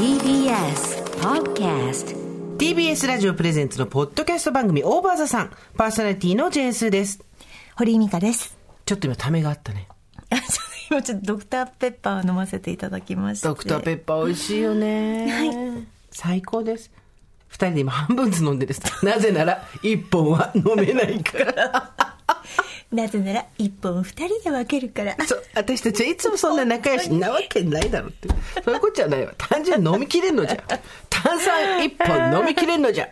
TBS Podcast TBS ラジオプレゼンツのポッドキャスト番組オーバーザさん。パーソナリティのジェーンスーです。堀井美香です。ちょっと今ためがあったね。今ちょっとドクターペッパーを飲ませていただきまして。ドクターペッパー美味しいよね。最高です。二人で今半分ずつ飲んでるです。なぜなら、一本は飲めないから。なぜなら一本二人で分けるから。そう、私たちはいつもそんな仲良しなわけないだろうって。そういうことじゃないわ。単純に飲みきれんのじゃ。炭酸一本飲みきれんのじゃ。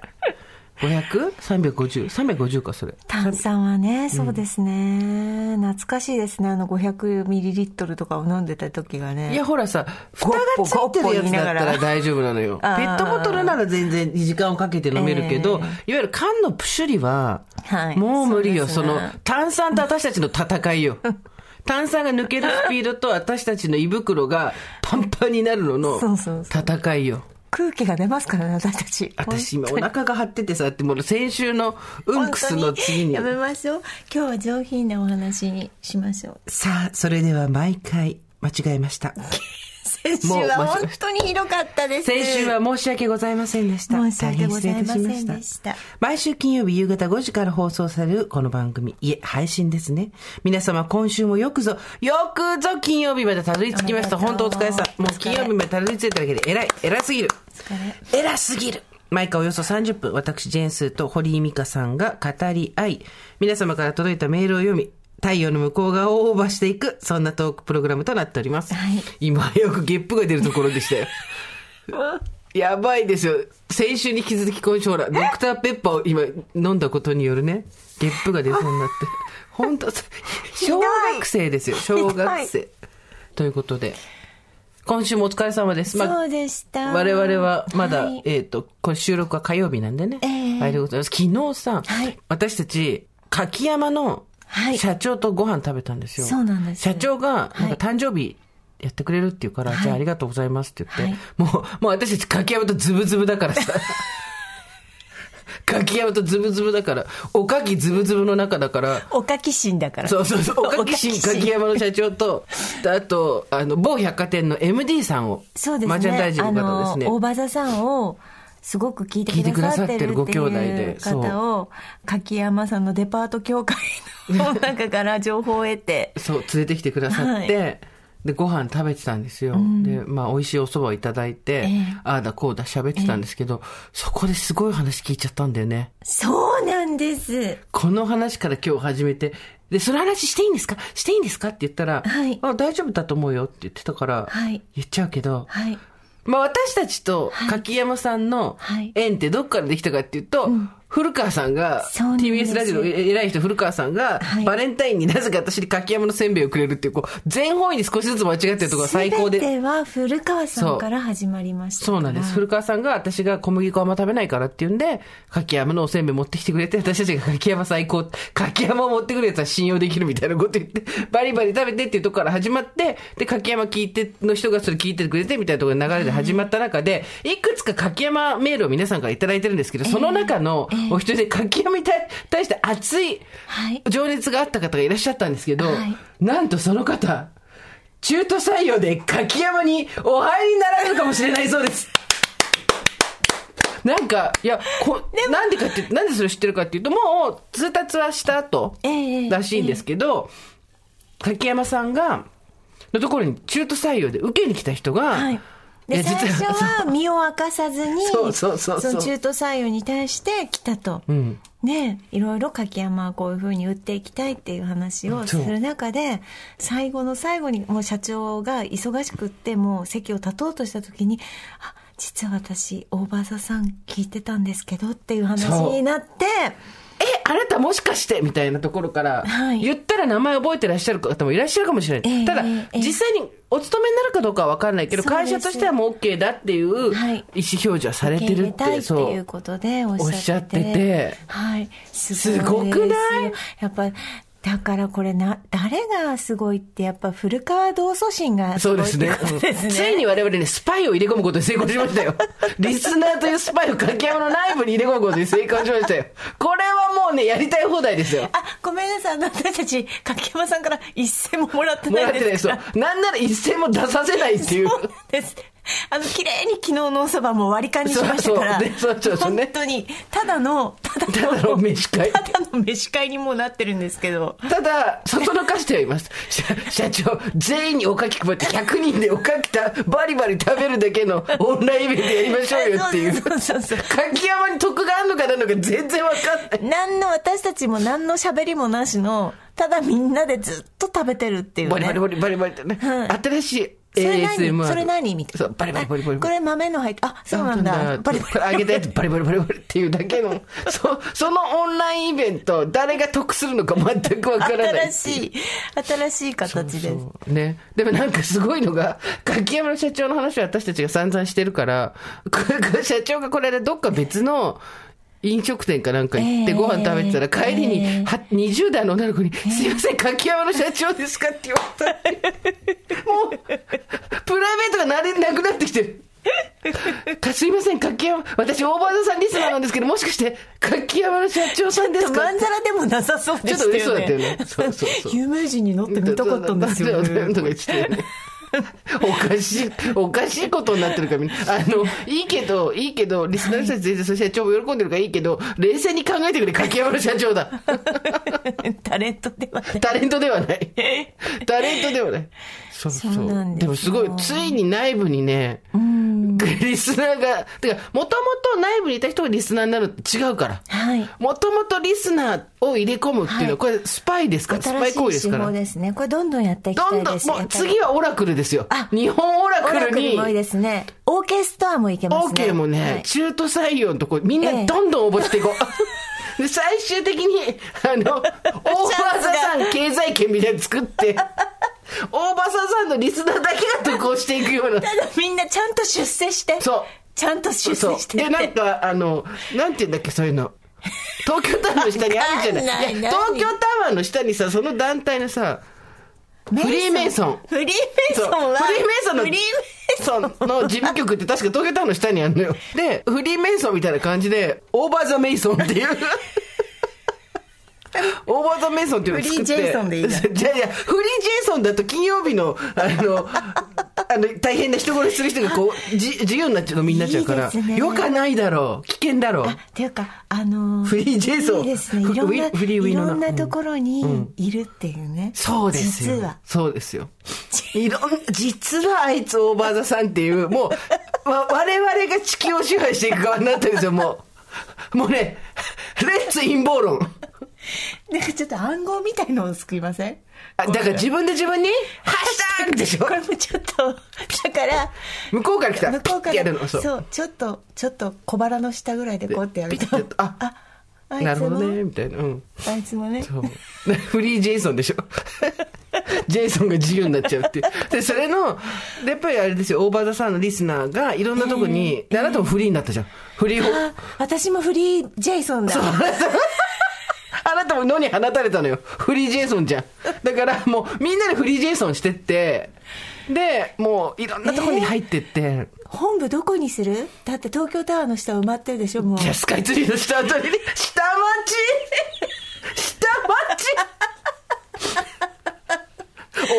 500?350?350 か、それ。炭酸はね、そうですね。懐かしいですね。あの500ミリリットルとかを飲んでた時がね。いや、ほらさ、蓋がついてるやつだったら大丈夫なのよ。ペットボトルなら全然時間をかけて飲めるけど、いわゆる缶のプシュリは、はいもう無理よ。そねの、炭酸と私たちの戦いよ。炭酸が抜けるスピードと私たちの胃袋がパンパンになるのの そうそうそ戦いよ。空気が出ますからね、私たち。私今お腹が張っててさ、ってもう先週のうんくすの次にや。めましょう。今日は上品なお話にしましょう。さあ、それでは毎回間違えました。先週は本当にひどかったです。先週は申し訳ございませんでした。申し訳ございませんでした毎週金曜日夕方5時から放送されるこの番組、いえ、配信ですね。皆様今週もよくぞ、よくぞ金曜日までたどり着きました。本当お疲れさん。もう金曜日までたどり着いただけで偉い、偉すぎる。偉すぎる。毎回およそ30分、私、ジェーンスーと堀井美香さんが語り合い、皆様から届いたメールを読み、太陽の向こう側をオーバーしていく、そんなトークプログラムとなっております。はい今、よくゲップが出るところでしたよ。やばいですよ。先週に引き続き今週ほら、ドクターペッパーを今飲んだことによるね、ゲップが出そうになって。本当小学生ですよ、小学生。ということで、今週もお疲れ様です。まあそうでした。我々はまだ、はいえっ、と、これ収録は火曜日なんでね。ええあれでございます。昨日さ、はい私たち、柿山のはい社長とご飯食べたんですよ。そうなんです社長が、なんかはい誕生日やってくれるって言うから、はいじゃあありがとうございますって言って、はいもう、もう私たち柿山とズブズブだからさ。柿山とズブズブだから、おかきズブズブの中だから、おかきしんだから。そうそうそう、おかきしん柿山の社長と、あと、あの、某百貨店の MD さんを、そうですね。マーチャンダイジングの方ですね。大場座さんを、すごく聞いてくださってるご兄弟でそう方を、柿山さんのデパート協会の中から情報を得て、そう、連れてきてくださって、はい。で、ご飯食べてたんですよ。で、まあ、美味しいお蕎麦をいただいて、ええ。ああだこうだ喋ってたんですけど、そこですごい話聞いちゃったんだよね。そうなんです。この話から今日始めて、で、その話していいんですか？していいんですか？って言ったら、はい。あ、大丈夫だと思うよって言ってたから、はい。言っちゃうけど、はい。まあ私たちと柿山さんのはい。縁ってどっからできたかっていうと、古川さんが、そうなんです TBS ラジオの偉い人古川さんが、はいバレンタインになぜか私に柿山のせんべいをくれるっていう、こう、全方位に少しずつ間違ってるところが最高で。全ては古川さんから始まりました。そうなんです。古川さんが私が小麦粉あんま食べないからって言うんで、柿山のおせんべい持ってきてくれて、私たちが柿山最高、柿山を持ってくるやつは信用できるみたいなこと言って、バリバリ食べてっていうところから始まって、で、柿山聞いて、の人がそれ聞いてくれてみたいなところの流れで始まった中で、いくつか柿山メールを皆さんからいただいてるんですけど、その中のお一人で柿山に対対して熱いはい情熱があった方がいらっしゃったんですけど、はいなんとその方、中途採用で柿山にお入りになられるかもしれないそうです。なんか、いや、こなんでかって、なんでそれ知ってるかっていうと、もう通達はした後ええらしいんですけど、柿山さんが、のところに中途採用で受けに来た人が、はい。いで、や最初は身を明かさずに、そうそうそうそうの中途採用に対して来たと。うん。ねいろいろ柿山はこういうふうに売っていきたいっていう話をする中で、最後の最後にもう社長が忙しくってもう席を立とうとした時に、あ、実は私、大場座さん聞いてたんですけどっていう話になって、え、あなたもしかしてみたいなところから、はい。言ったら名前覚えてらっしゃる方もいらっしゃるかもしれない。ええただ、ええ実際にお勤めになるかどうかは分からないけど、会社としてはもう OK だっていう意思はい表示はされてるって、っていうことでおっしゃってて。てはい。すすごくない？やっぱ、だからこれな、誰がすごいって、やっぱ古川同祖神がすごいですね。ことですね。ついに我々ね、スパイを入れ込むことに成功しましたよ。リスナーというスパイを柿山の内部に入れ込むことに成功しましたよ。これはもうね、やりたい放題ですよ。あ、ごめんなさい。私たち、柿山さんから一銭ももらってもらってない、ないです。なんなら一銭も出させないっていう。そうです。あの、綺麗に昨日のおそばも割り勘にしましたから。そうそうそうそうね本当に、ただの、ただの、ただの飯会ただの飯会にもうなってるんですけど。ただ、そそのかしてはいます。社社長、全員におかき配って100人でおかきた、バリバリ食べるだけのオンラインイベントやりましょうよっていう。そうそうそう柿山に得があるのかないのか全然わかんない。何の、私たちも何の喋りもなしの、ただみんなでずっと食べてるっていうね。バリバリバリバリバリってね。はい新しいそれ ASMR。何それ何？みたいな。そう、バリバリバリバリあこれ豆の入って、あ、そうなんだ。バリバこれ揚げたやつバリバリバリバリっていうだけの、そ、そのオンラインイベント、誰が得するのか全くわからない。新しい、新しい形です。そうね。でもなんかすごいのが、柿山の社長の話は私たちが散々してるから、社長がこれでどっか別の、飲食店かなんか行ってええご飯食べてたら帰りに、ええは20代の女の子に、すいません、柿山の社長ですかって言われた。もう、プライベートがなれなくなってきてる。かすいません、柿山、私、大場さんリスナーなんですけど、もしかして、柿山の社長さんですか？まんざらでもなさそうでしたよね。ちょっと嬉しそうだったよねそうそうそう 有名人に乗ってみたかったんですよ とかね。言ってね。おかしい、おかしいことになってるから。あの、いいけど、いいけど、リスナーの人たち全然その社長も喜んでるからいいけど、冷静に考えてくれ、柿山の社長だ。タレントではね。タレントではない。タレントではない。そうそう。そうなんででもすごい、ついに内部にね、リスナーが、てか、もともと内部にいた人がリスナーになるって違うから。はい。もともとリスナーを入れ込むっていうのは、これスパイですか？ら、スパイ行為ですから新しい手法。ですね。これどんどんやっていきたどんどん、いです。もう次はオラクルですよあ。日本オラオラクルに、クルもいいですね。オーケストラもいけますね。OK もね、はい中途採用のとこ、みんなええどんどん応募していこう。で、最終的に、あの、大場さん経済圏みたいなの作って、大場さんのリスナーだけが得をしていくような。ただみんなちゃんと出世して。そう。ちゃんと出世してで、なんか、あの、なんて言うんだっけ、そういうの。東京タワーの下にあるじゃない。ない東京タワーの下にさ、その団体のさ、フリーメイソン。フリーメイソンはフリーメイソンの、フリーメイソンの事務局って確か東京タワーの下にあるのよ。で、フリーメイソンみたいな感じで、オーバーザメイソンっていう。オーバーザメイソンっていうのを作って。フリージェイソンでいいじゃんじゃあいや、フリージェイソンだと金曜日の、あの、あの、大変な人殺しする人がこう、じ自由になっちゃうのみんなっちゃうから。いいねよかないだろう。危険だろう。あ、っていうか、あのーフリージェイソンいいですね。ろんな、フリーウィいノナろんなところにいるっていうね。そうですよ。実は。そうですよ。いろん、実はあいつオーバーザさんっていう、もう、わ我々が地球を支配していく側になってるんですよ、もう。もうね、レッツ陰謀論。なんかちょっと暗号みたいのを作りません？あだから自分で自分に、ハッシュタグでしょ？これもちょっと、だから、向こうから来た。向こうからやるの、そう。そうちょっとちょっと小腹の下ぐらいでこうやってやるととあああいつもなるほどね、みたいな。うん。あいつもねそう。フリージェイソンでしょ？ジェイソンが自由になっちゃうっていう。で、それの、でやっぱりあれですよ、オーバーザさんのリスナーがいろんなとこに、であなたもフリーになったじゃん。フリー私もフリージェイソンだあなたも野に放たれたのよ。フリージェイソンじゃん。だからもうみんなでフリージェイソンしてって、で、もういろんなとこに入ってって、本部どこにする？だって東京タワーの下埋まってるでしょもう。じゃあスカイツリーの下あたりに、下町！下町！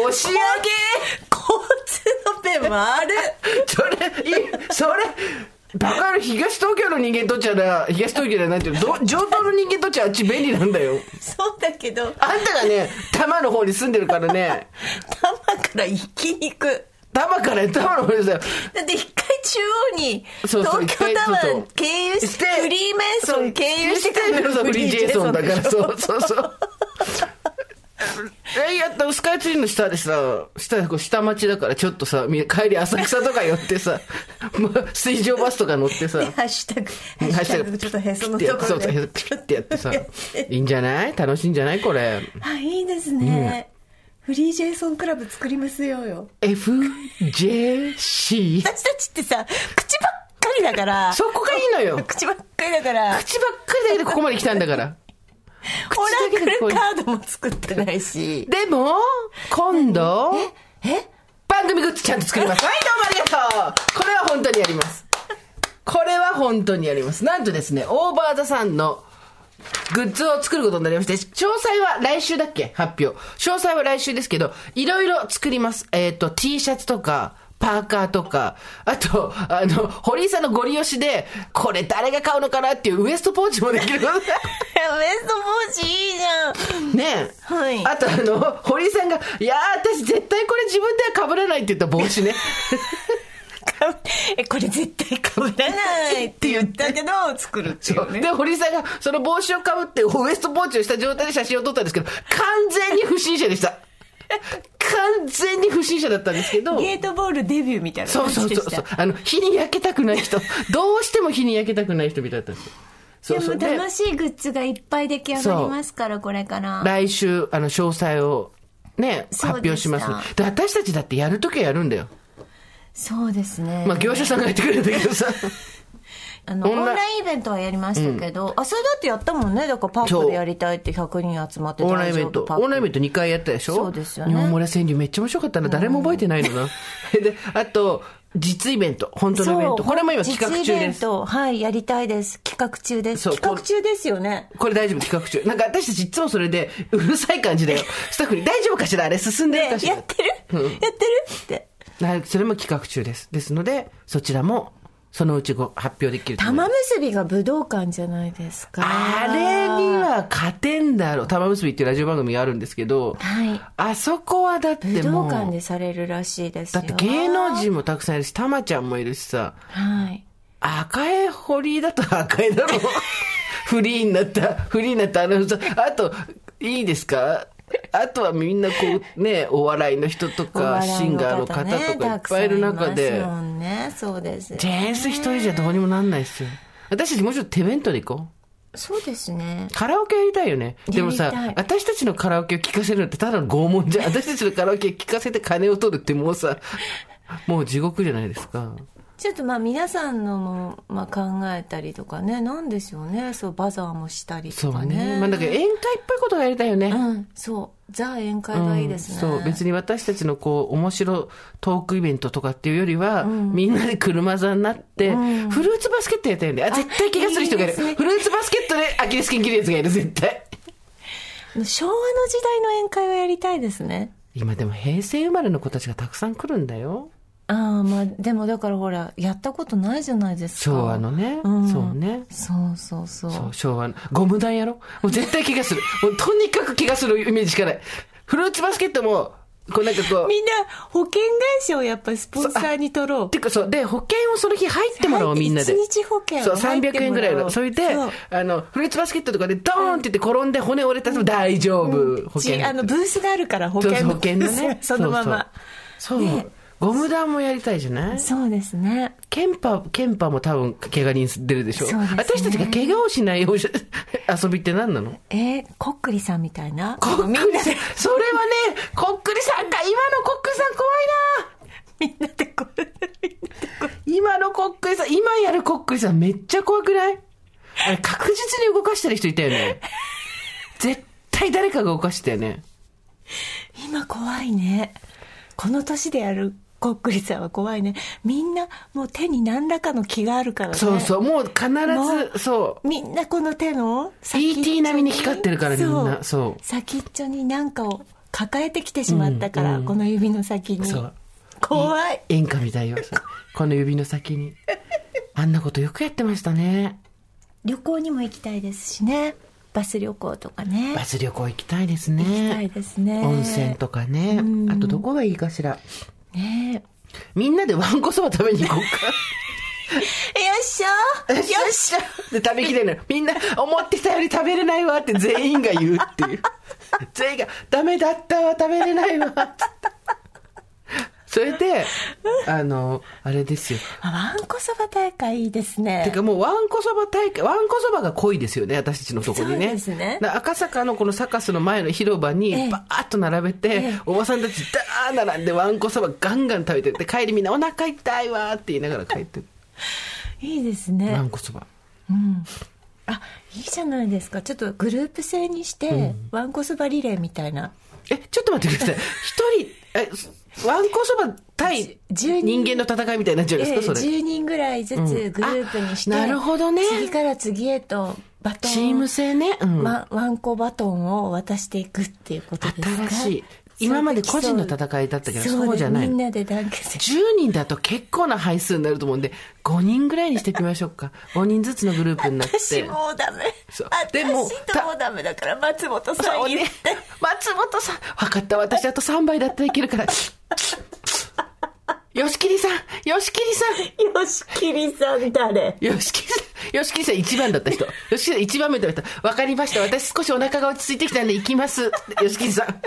押し上げ！交通の便回る。それ、いそれ、バカる東東京の人間にとっちゃな、東東京じゃないけど、ど上東の人間にとっちゃあっち便利なんだよ。そうだけど。あんたがね、多摩の方に住んでるからね、多摩から行きにく。多摩から多摩の方にさ、だって一回中央に東京タワー経由してフリーメイソン経由してフリージェイソンだから、そうそうそう。え、やった、スカイツリーの下でさ、下、こう下町だからちょっとさ、み 帰り浅草とか寄ってさ、ま水上バスとか乗ってさ、でハッシュタグハッシュタグちょっとへそのところそうそう、でピッてやってさ、いいんじゃない？楽しいんじゃない？これ。あいいですね、フリージェイソンクラブ作りますよよ。FJC? 私たちってさ口ばっかりだから。そこがいいのよ。口ばっかりだから。口ばっかりだけでここまで来たんだから。オラクルカードも作ってないしでも、今度、え？番組グッズちゃんと作ります。はい、どうもありがとうこれは本当にやります。これは本当にやります。なんとですね、オーバーザさんのグッズを作ることになりまして、詳細は来週だっけ？発表。詳細は来週ですけど、いろいろ作ります。えっ、と、T シャツとか、パーカーとか、あと、あの、堀井さんのゴリ押しで、これ誰が買うのかなっていうウエストポーチもできる。ウエストポーチいいじゃん。ねえ。はいあとあの、堀井さんが、いやー私絶対これ自分では被らないって言った帽子ね。え、これ絶対被らないって言ったけど、作るっていうね。で、堀井さんがその帽子をかぶってウエストポーチをした状態で写真を撮ったんですけど、完全に不審者でした。完全に不審者だったんですけど。ゲートボールデビューみたいなそう感じでした。そうそうそう。あの、火に焼けたくない人。どうしても火に焼けたくない人みたいだったんですよ。そうそう。でも楽しいグッズがいっぱい出来上がりますから、これから。来週、あの、詳細をね、発表します。で、私たちだってやるときはやるんだよ。そうですね。まあ、業者さんがやってくれるんだけどさ。あの、オンララインイベントはやりましたけど、あ、それだってやったもんね。だからパークでやりたいって100人集まってオンラインイベント。オンラインイベント2回やったでしょ？そうですよね日本村川柳めっちゃ面白かったな。誰も覚えてないのな。で、あと、実イベント。本当のイベント。これも今企画中です。ベント、はい、やりたいです。企画中です。企画中ですよね。これ大丈夫、企画中。なんか私たちいつもそれで、うるさい感じだよ。スタッフに大丈夫かしら？あれ進んでるかしら？やってる、やってる？って。はいそれも企画中です。ですので、そちらも、そのうちご発表できる玉す結びが武道館じゃないですか。あれには勝てんだろう。玉結びっていうラジオ番組があるんですけど、はい。あそこはだって武道もう、館でされるらしいですよ。だって芸能人もたくさんいるし、たまちゃんもいるしさ、はい。赤江堀だと赤江だろ フリーになった、フリーになったアナウンサー。あと、いいですか？あとはみんなこうね、お笑いの人とおか、シンガーの方とかいっぱいいる中で、ね、そうです。ジェーンス一人じゃどうにもなんないですよ。私たちもうちょっと手弁当で行こう。そうですね。カラオケやりたいよね。でもさ私たちのカラオケを聴かせるのってただの拷問じゃん。私たちのカラオケを聴かせて金を取るってもうさ、もう地獄じゃないですか。ちょっとまあ皆さんのも、まあ、考えたりとかね、なんでしょうね。そう、バザーもしたりそうとかね。ね。まあだから宴会っぽいことがやりたいよね。うん、そう。ザ宴会がいいですね。うんそう。別に私たちのこう、面白トークイベントとかっていうよりは、みんなで車座になって、フルーツバスケットやったよね。あ、絶対怪我する人がいる。いいねフルーツバスケットでアキレス腱切るやつがいる、絶対。昭和の時代の宴会をやりたいですね。今でも平成生まれの子たちがたくさん来るんだよ。ああ、まあ、でもだからほら、やったことないじゃないですか。昭和のね。うんそうね。そうそうそう。そう、昭和の。ゴム弾やろ？もう絶対怪我する。もうとにかく怪我するイメージしかない。フルーツバスケットも、こうなんかこう。みんな保険会社をやっぱりスポンサーに取ろうて。かそう、で、保険をその日入ってもらおう、みんなで。一日保険そう、を入って300円ぐらいの。それであの、フルーツバスケットとかでドーンって言って転んで骨折れたら大丈夫。保険ちあの、ブースがあるから保険保険のね。そのまま。そうゴム弾もやりたいじゃない？そうですね。ケンパ、ケンパも多分、怪我人出るでしょ？そうね私たちが怪我をしないよう 遊びって何なの？えー、こっくりさんみたいなこっくりさん、それはね、こっくりさんか、今のこっくりさん怖いなみんなでこう、みんなでこう。今のこっくりさん、今やるこっくりさんめっちゃ怖くない？あれ確実に動かしてる人いたよね。絶対誰かが動かしてたよね。今怖いね。この年でやるこっくりさんは怖いね。みんなもう手に何らかの気があるからね。そうそう、もう必もず、そう。みんなこの手の先っちょ ET 並みに光ってるからみんなそう先っちょになんかを抱えてきてしまったから、この指の先にそう。怖い演歌みたいよ。この指の先に。あんなことよくやってましたね。旅行にも行きたいですしねバス旅行とかねバス旅行行きたいです行きたいね。ですね温泉とかね。あとどこがいいかしら。ねみんなでわんこそば食べに行こうか。え よっしゃよっしゃで食べきれない。みんな思ってたより食べれないわって全員が言うっていう。全員がダメだったわ、食べれないわって。それで、あの、あれですよ。あわんこそば大会いいですねてかもうわんこそば大会、わんこそばが濃いですよね、私たちのとこにね。そうですねだ赤坂のこのサカスの前の広場にええバーッと並べて、ええおばさんたちダー並んでわんこそばガンガン食べてて、帰りみんなお腹痛いわーって言いながら帰ってる。いいですわねんこそば。あいいじゃないですかちょっとグループ制にして、わんこそばリレーみたいなえ、ちょっと待ってください。一人、え、わんこそば対10人人間の戦いみたいになっちゃうんですか、それ。10人ぐらいずつグループにして、あなるほどね次から次へとバトンチーム制ね。うん。わワンコバトンを渡していくっていうことですか？新しい。今まで個人の戦いだったけど、そうじゃない。みんなで団結10人だと結構な配数になると思うんで、5人ぐらいにしていきましょうか。5人ずつのグループになって。私もうダメ。そうでも、私ともダメだから、松本さん言って。松本さん。分かった、私あと3倍だったらいけるから。よしきりさんよしきりさんよしきりさん誰？よしきりさんよしきりさん1番だった人。よしきりさん1番目だった人。わかりました。私少しお腹が落ち着いてきたんで行きます。よしきりさん。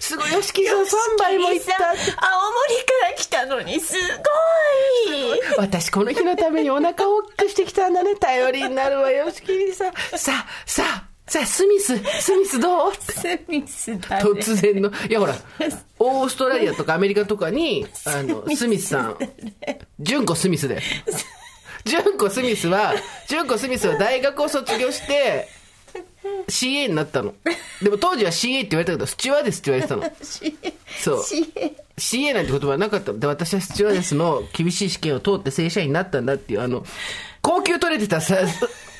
すごい、よしきりさん3倍もいった。青森から来たのに、すごい。私この日のためにお腹を大きくしてきたんだね。頼りになるわ、よしきりさん。さあ、さあ。さあ、スミス、スミスどう？スミスだ、ね、突然の。いや、ほら、オーストラリアとかアメリカとかに、あの、スミスさん、純子スミスで。純子スミスは、純子スミスは大学を卒業して、CA になったの。でも当時は CA って言われたけど、スチュワーデスって言われてたの。そう。CA なんて言葉はなかったので、私はスチュワーデスの厳しい試験を通って正社員になったんだっていう、あの、高級取れてたさ、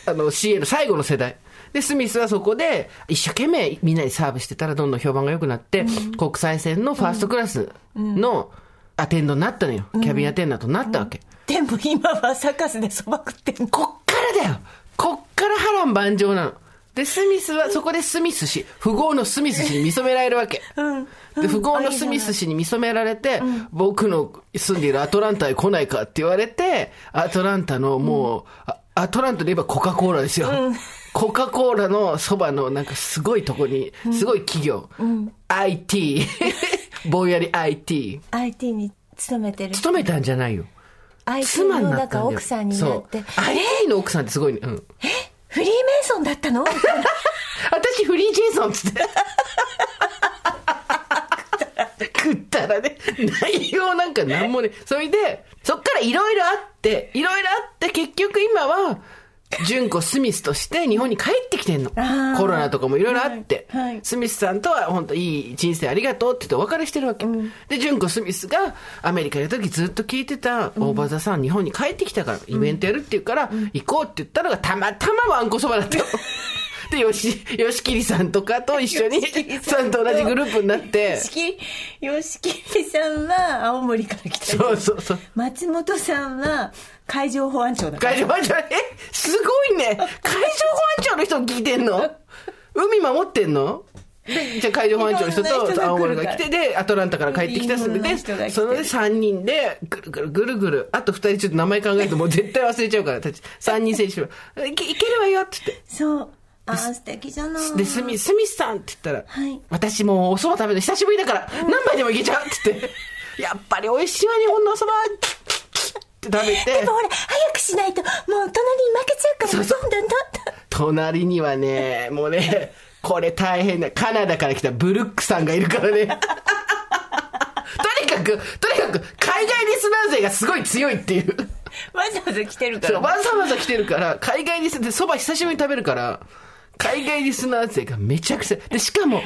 あの CA の最後の世代。で、スミスはそこで一生懸命みんなにサーブしてたらどんどん評判が良くなって、うん、国際線のファーストクラスのアテンドになったのよ。キャビンアテンダントになったわけ。でも今はサカスでそば食ってんこっからだよこっから波乱万丈なの。で、スミスは、そこでスミス氏、富豪のスミス氏に見初められるわけ。うん、で、富豪のスミス氏に見初められて、うん、僕の住んでいるアトランタへ来ないかって言われて、アトランタのもう、うん、アトランタで言えばコカ・コーラですよ。コカ・コーラのそばのなんかすごいとこに、すごい企業。IT。ぼんやり IT。IT に勤めてる。勤めたんじゃないよ。IT の奥さんになって。IT の奥さんってすごいね。うん。え？フリーメイソンだったの？私フリージェイソンっつって。食ったらね、内容なんかなんもね。それで、そっからいろいろあって、いろいろあって、結局今は、純子スミスとして日本に帰ってきてんの。コロナとかもいろいろあって、はい。はい、スミスさんとは本当いい人生ありがとうって言ってお別れしてるわけ。うん、で、純子スミスがアメリカにいた時ずっと聞いてた大場座さん、日本に帰ってきたからイベントやるって言うから、行こうって言ったのがたまたまわんこそばだったよ。で、よし、よしきりさんとかと一緒に、さんと同じグループになって。よしきり、よしきりさんは青森から来た。そうそうそう。松本さんは海上保安庁だ海上保安庁、え、すごいね。海上保安庁の人聞いてんの？海守ってんの？で、じゃあ海上保安庁の人と青森が来て、で、アトランタから帰ってきたすぐで、そので3人で、ぐるぐるぐるぐる、あと2人ちょっと名前考えてもう絶対忘れちゃうから、3人選手は、いけいけるわよって言って。そう。あ素敵じゃない。でスミスミスさんって言ったら、はい、私もうお蕎麦食べるの久しぶりだから、うん、何杯でもいけちゃうって言って やっぱり美味しいわ日本のお蕎麦って食べて。でもほら早くしないともう隣に負けちゃうからそうそう。どんどんどん隣にはねもうねこれ大変だカナダから来たブルックさんがいるからね。とにかくとにかく海外リスナー勢がすごい強いっていう。わざわざ来てるから、わざわざ来てるから海外リスナーそば久しぶりに食べるから海外リスナー勢がめちゃくちゃ。で、しかも、わん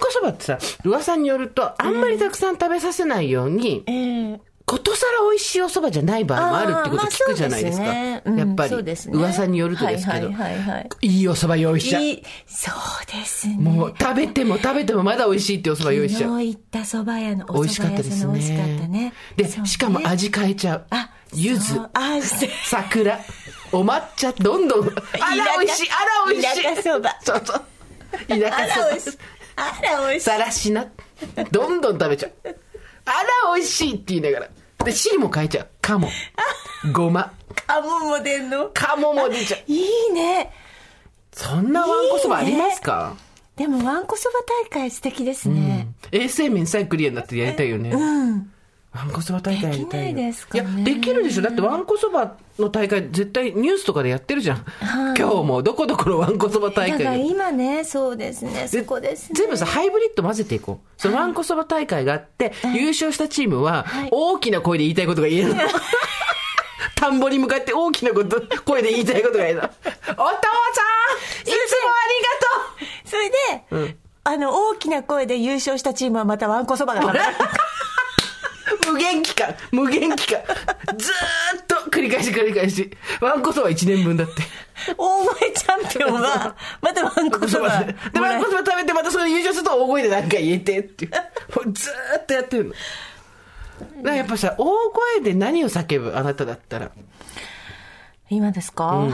こそばってさ、噂によると、あんまりたくさん食べさせないように、えー、ことさら美味しいお蕎麦じゃない場合もあるってこと聞くじゃないですか。まあすねうん、やっぱり、ね、噂によるとですけど、はいはいはいはい、いいお蕎麦用意しちゃう。そうですね。もう食べても食べてもまだ美味しいってお蕎麦用意しちゃう。昨日行った蕎麦屋のお蕎麦屋さんの美味しかったね。で、しかも味変えちゃう。あ、柚子、桜、お抹茶、どんどん、あら美味しい、あら美味しい。田舎そば。そうそう。田舎そば。あら美味しい。さらしな。どんどん食べちゃう。あら美味しいって言いながら。で、汁も変えちゃう。鴨。ごま。鴨も出んの？鴨も出ちゃう。いいね。そんなわんこそばありますか？でもわんこそば大会素敵ですね。衛生面さえクリアになってやりたいよね。うん。わんこそば大会やりたいいですか、ね、いや、できるでしょ。だってわんこそばの大会絶対ニュースとかでやってるじゃん。はい、今日もどこどこのわんこそば大会だから今ね、そうですね。そこですね。全部さ、ハイブリッド混ぜていこう。そのわんこそば大会があって、はい、優勝したチームは、大きな声で言いたいことが言えるの。はい、田んぼに向かって大きなこと、声で言いたいことが言えるの。お父さんいつもありがとうそれで、うん、あの、大きな声で優勝したチームはまたわんこそばが食べる。無限期間、無限期間。ずーっと繰り返し繰り返し。ワンコそば1年分だって。大声ちチャンピオンは、またワンコそば。で、ワンコそば食べてまたそれで優勝すると大声で何か言えてっていう。もうずーっとやってるの。だからやっぱさ、大声で何を叫ぶあなただったら。今ですか、うん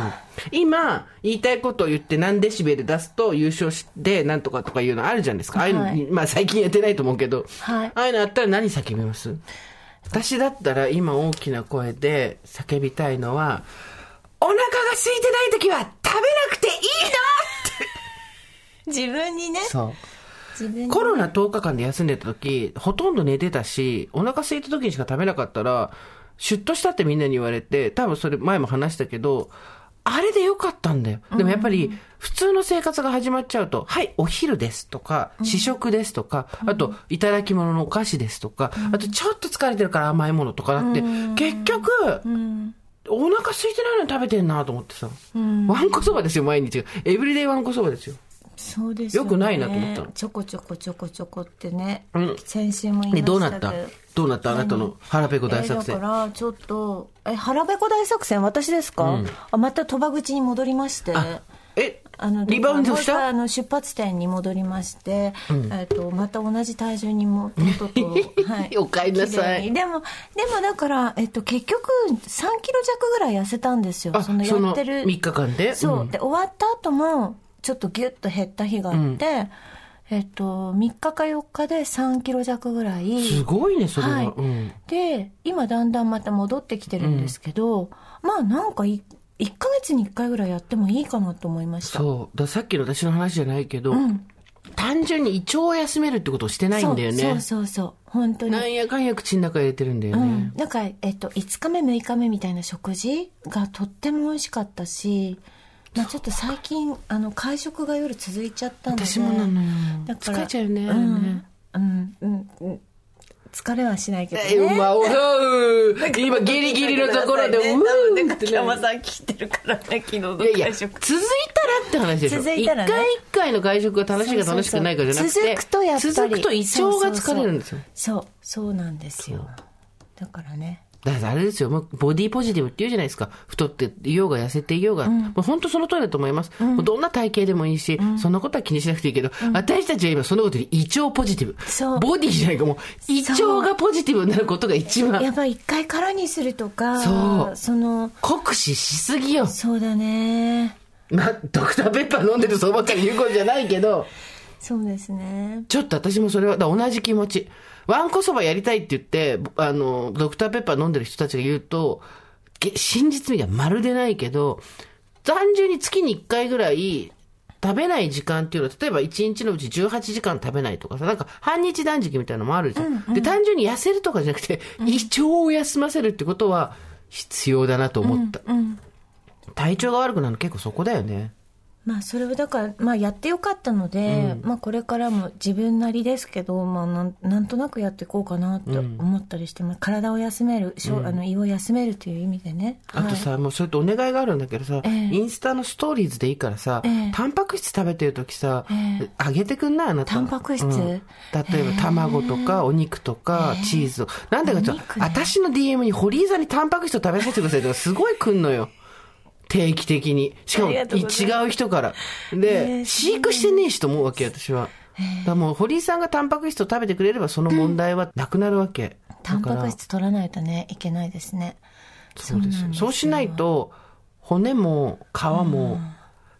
今、言いたいことを言って何デシベル出すと優勝してなんとかとかいうのあるじゃないですか。ああいうの、はいまあ最近やってないと思うけど。はいああいうのあったら何叫びます？私だったら今大きな声で叫びたいのは、お腹が空いてない時は食べなくていい自分にねの。そう。自分にコロナ10日間で休んでた時、ほとんど寝てたし、お腹空いた時にしか食べなかったら、シュッとしたってみんなに言われて、多分それ前も話したけど、あれでよかったんだよ。でもやっぱり、普通の生活が始まっちゃうと、はい、お昼ですとか、試食ですとか、あと、いただき物のお菓子ですとか、あと、ちょっと疲れてるから甘いものとかだって、結局、お腹空いてないのに食べてんなと思ってさ。わんこそばですよ、毎日が。エブリデイわんこそばですよ。そうですよ、ね、よくないなと思ったの。ちょこちょこちょこちょこってね、うん。先週も言いで、まど。うなった？どどうなった？あなたの腹ペコ大作えーだ戦。からちょっとえ腹ペコ大作戦？私ですか、あまた鳥羽口に戻りまして。あ、えあのリバウンドしもう一回あたの出発点に戻りまして、えっとまた同じ体重にもとうとうと、はい、お帰りなさい。でもでもだから、えっと、結局3キロ弱ぐらい痩せたんですよ。あ、そのやってる3日間で？そう、ん。で終わった後もちょっとギュッと減った日があって、えっと、3日か4日で3キロ弱ぐらいすごいね、それは。はいうん。で今だんだんまた戻ってきてるんですけど、まあなんかい1ヶ月に1回ぐらいやってもいいかなと思いましたそう。ださっきの私の話じゃないけど、単純に胃腸を休めるってことをしてないんだよね。そうそうそうそう本当になんやかんや口の中入れてるんだよねうん。、なんか、えっと、5日目6日目みたいな食事がとっても美味しかったし、まあ、ちょっと最近あの会食が夜続いちゃったので私もなのよ。だから疲れちゃうよね。うんうんうんうん。疲れはしないけどね。え、うまおう今ギリギリのところで、うねーん。って竹山さん聞いてるからね昨日のいやいや、会続い食たらって話でしょ。一続いたらね。回一回の外食が楽しいか楽しくないかじゃなくて、そうそうそう。続くとやっぱり続くと胃腸が疲れるんですよ。そうそうなんですよ。だからねだからあれですよ、もうボディポジティブって言うじゃないですか。太っていようが痩せていようが。もう本当その通りだと思います。もうどんな体型でもいいし、そんなことは気にしなくていいけど、私たちは今そのことに胃腸ポジティブ。そうボディじゃないか、もう胃腸がポジティブになることが一や番っぱ一回空にするとかそうその酷使しすぎよ。そうだねまあ、ドクターペッパー飲んでるそうばっかり言うことじゃないけど、そうですねちょっと私もそれは、同じ気持ち。わんこそばやりたいって言って、あの、ドクターペッパー飲んでる人たちが言うと、げ真実味はまるでないけど、単純に月に1回ぐらい、食べない時間っていうのは、例えば1日のうち18時間食べないとかさ、なんか半日断食みたいなのもあるじゃん。で、単純に痩せるとかじゃなくて、胃腸を休ませるってことは必要だなと思った。体調が悪くなるの結構そこだよね。まあそれはだから、まあ、やってよかったので、まあこれからも自分なりですけど、まあ、なんなんとなくやっていこうかなって思ったりして、まあ、体を休める、しょあの胃を休めるという意味でね。あとさ、もうそれとお願いがあるんだけどさ、ええ。インスタのストーリーズでいいからさ、ええ。タンパク質食べてる時さ、えあげてくんない？あなた。タンパク質？うん。例えば卵とかお肉とかチーズを。なんでかっていうと、ね。私の DM に堀井さんにタンパク質を食べさせてくださいとかすごい来んのよ。定期的に。しかも違う人から。えで、え飼育してねえしと思うわけよ、私は。だもう堀井さんがタンパク質を食べてくれればその問題は なくなるわけ。タンパク質取らないとねいけないですね。そうですそうしないと、骨も皮も、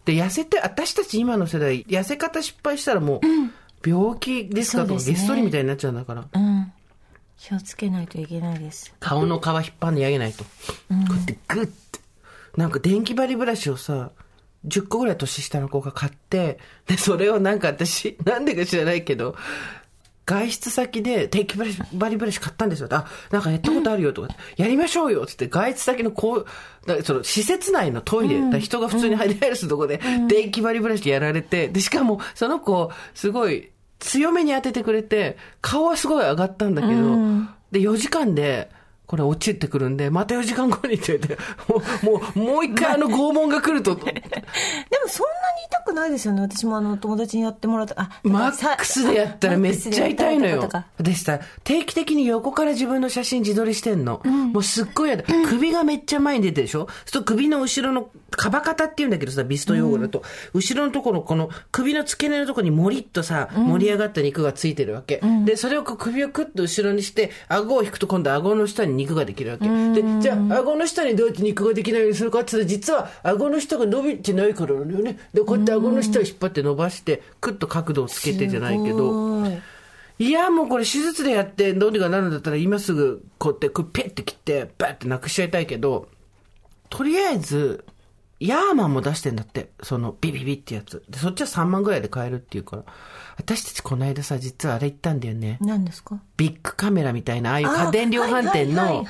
で、痩せて、私たち今の世代、痩せ方失敗したらもう、病気ですかとか、げっそりみたいになっちゃうんだから、うん。気をつけないといけないです。顔の皮引っ張んであげないと。こうやってグッて。なんか電気針ブラシをさ、10個ぐらい年下の子が買って、で、それをなんか私、なんでか知らないけど、外出先で電気針ブラシ買ったんですよ。あ、なんかやったことあるよとか、やりましょうよつって、外出先のこう、その施設内のトイレ、だから人が普通に入り入るとこで、電気針ブラシでやられて、で、しかも、その子、すごい、強めに当ててくれて、顔はすごい上がったんだけど、で、4時間で、これ落ちてくるんで、また4時間後にって言って、もう、もう、もう一回あの拷問が来ると、でもそんなに痛くないですよね。私もあの友達にやってもらったあマックスでやったらめっちゃ痛いのよ。でやった定期的に横から自分の写真自撮りしてんの。もうすっごい嫌だ。首がめっちゃ前に出てるでしょ？そうすると首の後ろのカバ肩って言うんだけどさ、ビスト用語だと、後ろのところ、この首の付け根のところにもりっとさ、盛り上がった肉がついてるわけ。で、それをこう首をクッと後ろにして、顎を引くと今度顎の下に肉ができるわけ。で、じゃあ、顎の下にどうやって肉ができないようにするかって言ったら、実は顎の下が伸びてないからだよね。で、こうやって顎の下を引っ張って伸ばして、クッと角度をつけてじゃないけど、い。いや、もうこれ手術でやってどうにかなるんだったら今すぐこうやってこうペッて切ってバッてなくしちゃいたいけど、とりあえず、ヤーマンも出してんだって。そのビビビってやつ。で、そっちは3万ぐらいで買えるっていうから。私たちこの間さ、実はあれ行ったんだよね。何ですか？ビッグカメラみたいな、ああいう家電量販店の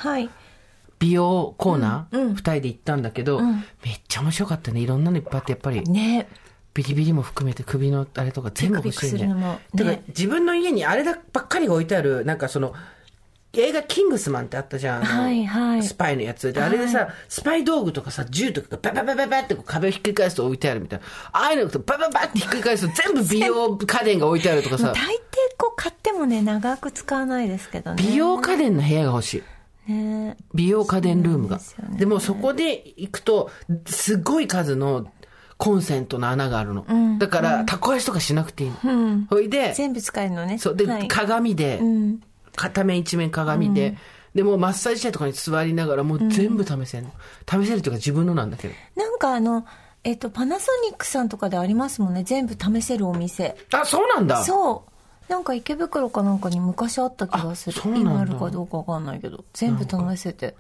美容コーナー、うんうん二人で行ったんだけど、めっちゃ面白かったね。いろんなのいっぱいあって、やっぱり。ねビリビリも含めて首のあれとか全部欲しいんだからね自分の家にあれだばっかりが置いてある、なんかその、映画キングスマンってあったじゃん。はいはいスパイのやつ。で、あれでさ、スパイ道具とかさ、銃とかがバババババってこう壁をひっくり返すと置いてあるみたいな。ああいうのとバババってひっくり返すと全部美容家電が置いてあるとかさ大抵、こう買ってもね長く使わないですけどね美容家電の部屋が欲しい。ね美容家電ルームが。でねでもそこで行くと、すごい数のコンセントの穴があるの。だから、タコ足とかしなくていいの。うんほいで、全部使えるのねそう。で、はい鏡で、うん片面一面鏡で、で、もうマッサージチェアとかに座りながら、もう全部試せるの。試せるというか自分のなんだけど。なんかあのえっとパナソニックさんとかでありますもんね。全部試せるお店。あ、そうなんだ。そう。なんか池袋かなんかに昔あった気がする。あそうなんだ。今あるかどうかわかんないけど。全部試せて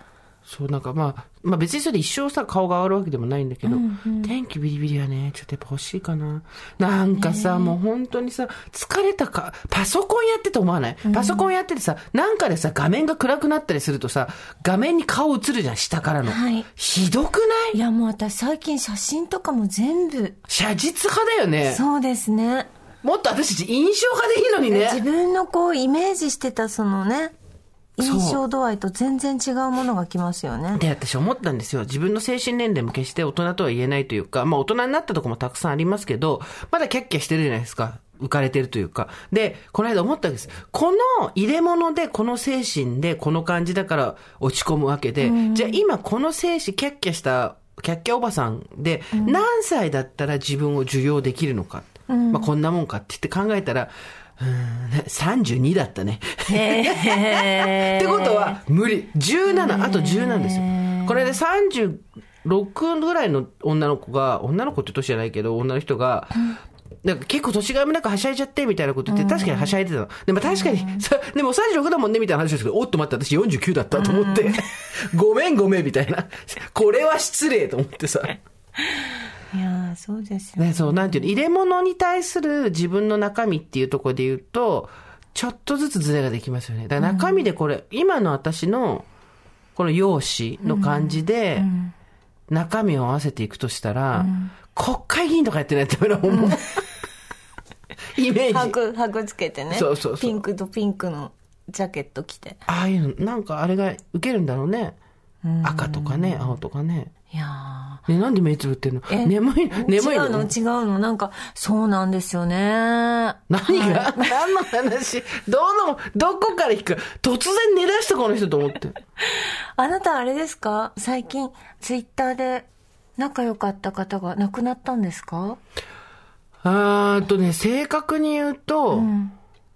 そう、なんかまあ、まあ別にそれで一生さ、顔が上がるわけでもないんだけど、天気ビリビリはね、ちょっとやっぱ欲しいかな。なんかさ、もう本当にさ、疲れたか、パソコンやってて思わない？パソコンやっててさ、なんかでさ、画面が暗くなったりするとさ、画面に顔映るじゃん、下からの。はい。ひどくない？いやもう私最近写真とかも全部。写実派だよね。そうですね。もっと私印象派でいいのにね。自分のこうイメージしてたそのね印象度合いと全然違うものが来ますよねで、私思ったんですよ。自分の精神年齢も決して大人とは言えないというか、まあ大人になったとこもたくさんありますけど、まだキャッキャしてるじゃないですか。浮かれてるというか。で、この間思ったんです。この入れ物で、この精神で、この感じだから落ち込むわけで、じゃあ今この精神、キャッキャした、キャッキャおばさんで、何歳だったら自分を受容できるのか。まあこんなもんかって言って考えたら、32だったね。ってことは、無理。17、あと17ですよ。これで36ぐらいの女の子が、女の子って年じゃないけど、女の人が、なんか結構年がいもなくはしゃいじゃってみたいなこと言って、確かにはしゃいでたの。でも確かに、さでも36だもんねみたいな話ですけど、おっと待って、私49だったと思って、ごめんごめんみたいな。これは失礼と思ってさ。いやーそうですよねね、そう、なんていうの、入れ物に対する自分の中身っていうところで言うと、ちょっとずつズレができますよね。だから中身でこれ、今の私の、この容姿の感じで、中身を合わせていくとしたら、国会議員とかやってないとダメな思う。イメージ。白白つけてねそうそうそうピンクとピンクのジャケット着てああいうの、なんかあれが受けるんだろうね。赤とかね、青とかね。いやね、なんで目つぶってんの？眠い、眠い違うの？違うの？なんかそうなんですよね。何何が、何の話？どの、どこから引く？突然寝出したこの人と思って。あなたあれですか？最近ツイッターで仲良かった方が亡くなったんですか？あーっとね、正確に言うと、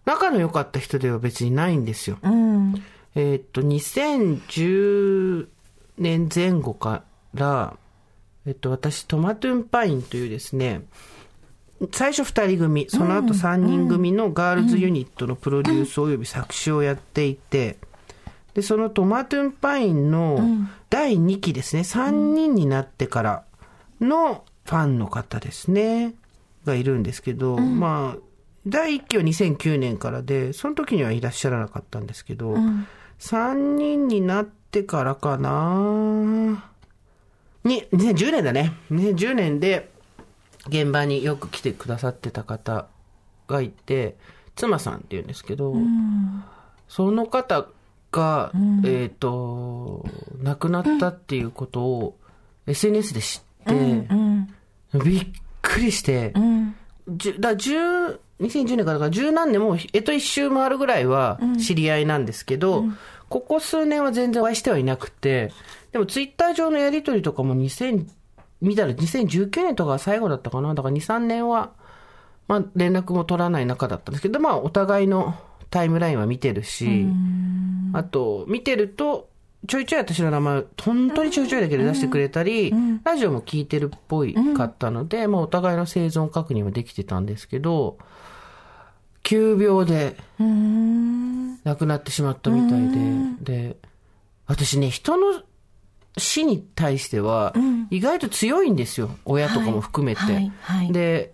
仲の良かった人では別にないんですよ。うん。えーっと、2010年前後から、えっと、私、トマトゥンパインというですね、最初二人組、その後三人組のガールズユニットのプロデュース及び作詞をやっていて、で、そのトマトゥンパインの第2期ですね、3人になってからのファンの方ですね、がいるんですけど、まあ、第1期は2009年からで、その時にはいらっしゃらなかったんですけど、3人になってからかなに、2010年だね。2010年で、現場によく来てくださってた方がいて、妻さんって言うんですけど、その方が、えっ、と、亡くなったっていうことを SNS で知って、うんびっくりして、うん。だ10 2010年からだから十何年もう、えっと一周回るぐらいは知り合いなんですけど、ここ数年は全然お会いしてはいなくて、でもツイッター上のやりとりとかも2010見たら2019年とかが最後だったかな。だから2、3年は、まあ連絡も取らない中だったんですけど、まあお互いのタイムラインは見てるし、あと、見てると、ちょいちょい私の名前、本当にちょいちょいだけで出してくれたり、ラジオも聞いてるっぽいかったので、まあお互いの生存確認もできてたんですけど、急病で亡くなってしまったみたいで、で、私ね、人の死に対しては、意外と強いんですよ。親とかも含めて。はいはいで、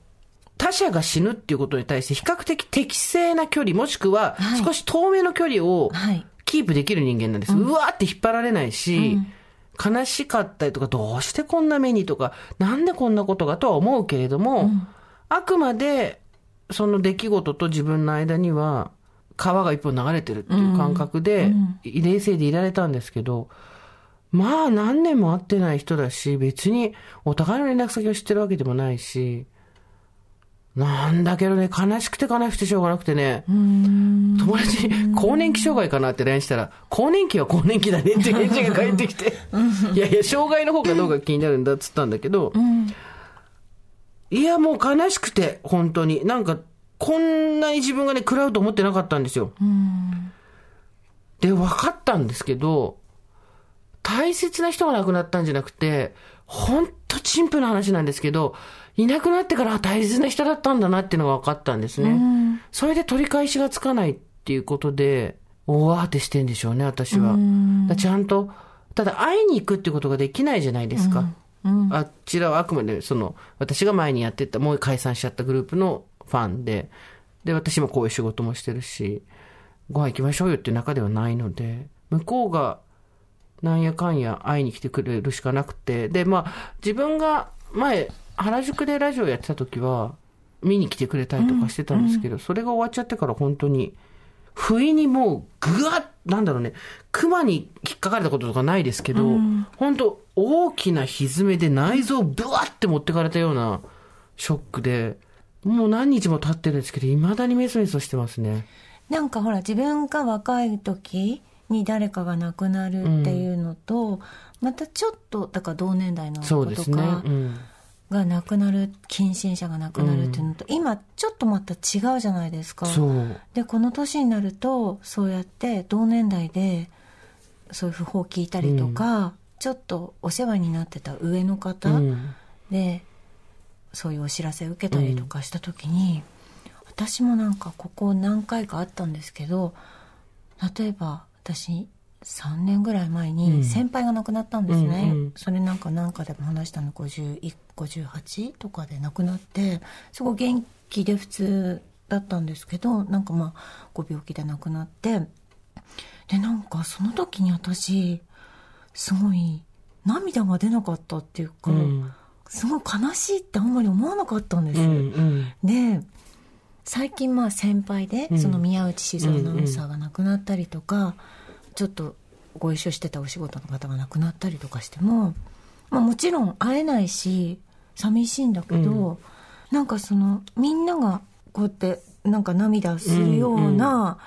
他者が死ぬっていうことに対して比較的適正な距離、もしくははい。少し遠めの距離をはい。キープできる人間なんです。うわーって引っ張られないし、悲しかったりとか、どうしてこんな目にとか、なんでこんなことがとは思うけれども、あくまでその出来事と自分の間には川が一本流れてるっていう感覚で、冷静でいられたんですけど、まあ何年も会ってない人だし、別にお互いの連絡先を知ってるわけでもないし、なんだけどね、悲しくて悲しくてしょうがなくてね、友達に更年期障害かなって LINE したら、更年期は更年期だねって返事が返ってきて、いやいや、障害の方がどうか気になるんだっつったんだけど、いや、もう悲しくて、本当に。なんか、こんなに自分がね、食らうと思ってなかったんですよ。で、分かったんですけど、大切な人が亡くなったんじゃなくて、ほんと陳腐な話なんですけど、いなくなってからあ大切な人だったんだなっていうのが分かったんですね。それで取り返しがつかないっていうことで、大慌てしてんでしょうね、私は。だちゃんと、ただ会いに行くってことができないじゃないですか。あちらはあくまで、その、私が前にやってた、もう解散しちゃったグループのファンで、で、私もこういう仕事もしてるし、ご飯行きましょうよっていう中ではないので、向こうが、なんやかんや会いに来てくれるしかなくて、で、まあ、自分が前、原宿でラジオやってた時は、見に来てくれたりとかしてたんですけど、それが終わっちゃってから本当に、不意にもう、ぐわっ、なんだろうね、熊に引っかかれたこととかないですけど、本当大きな歪めで内臓をブワって持ってかれたようなショックで、もう何日も経ってるんですけど、未だにメソメソしてますね。なんかほら自分が若い時に誰かが亡くなるっていうのと、またちょっとだから同年代の。子とかうん。が亡くなる近親者が亡くなるっていうのと、今ちょっとまた違うじゃないですか。でこの年になるとそうやって同年代でそういう訃報を聞いたりとか、ちょっとお世話になってた上の方うん。で、そういうお知らせを受けたりとかした時に、私もなんかここ何回かあったんですけど例えば私3年ぐらい前に先輩が亡くなったんですね、うんうんそれなんか何かでも話したの5158とかで亡くなってすごい元気で普通だったんですけどなんかまあご病気で亡くなってでなんかその時に私すごい涙が出なかったっていうか、うん。すごい悲しいってあんまり思わなかったんです、うん。うん。で最近まあ先輩で、うんその宮内静アナウンサーが亡くなったりとか、ちょっとご一緒してたお仕事の方が亡くなったりとかしても、まあ、もちろん会えないし寂しいんだけど、なんかそのみんながこうやってなんか涙するような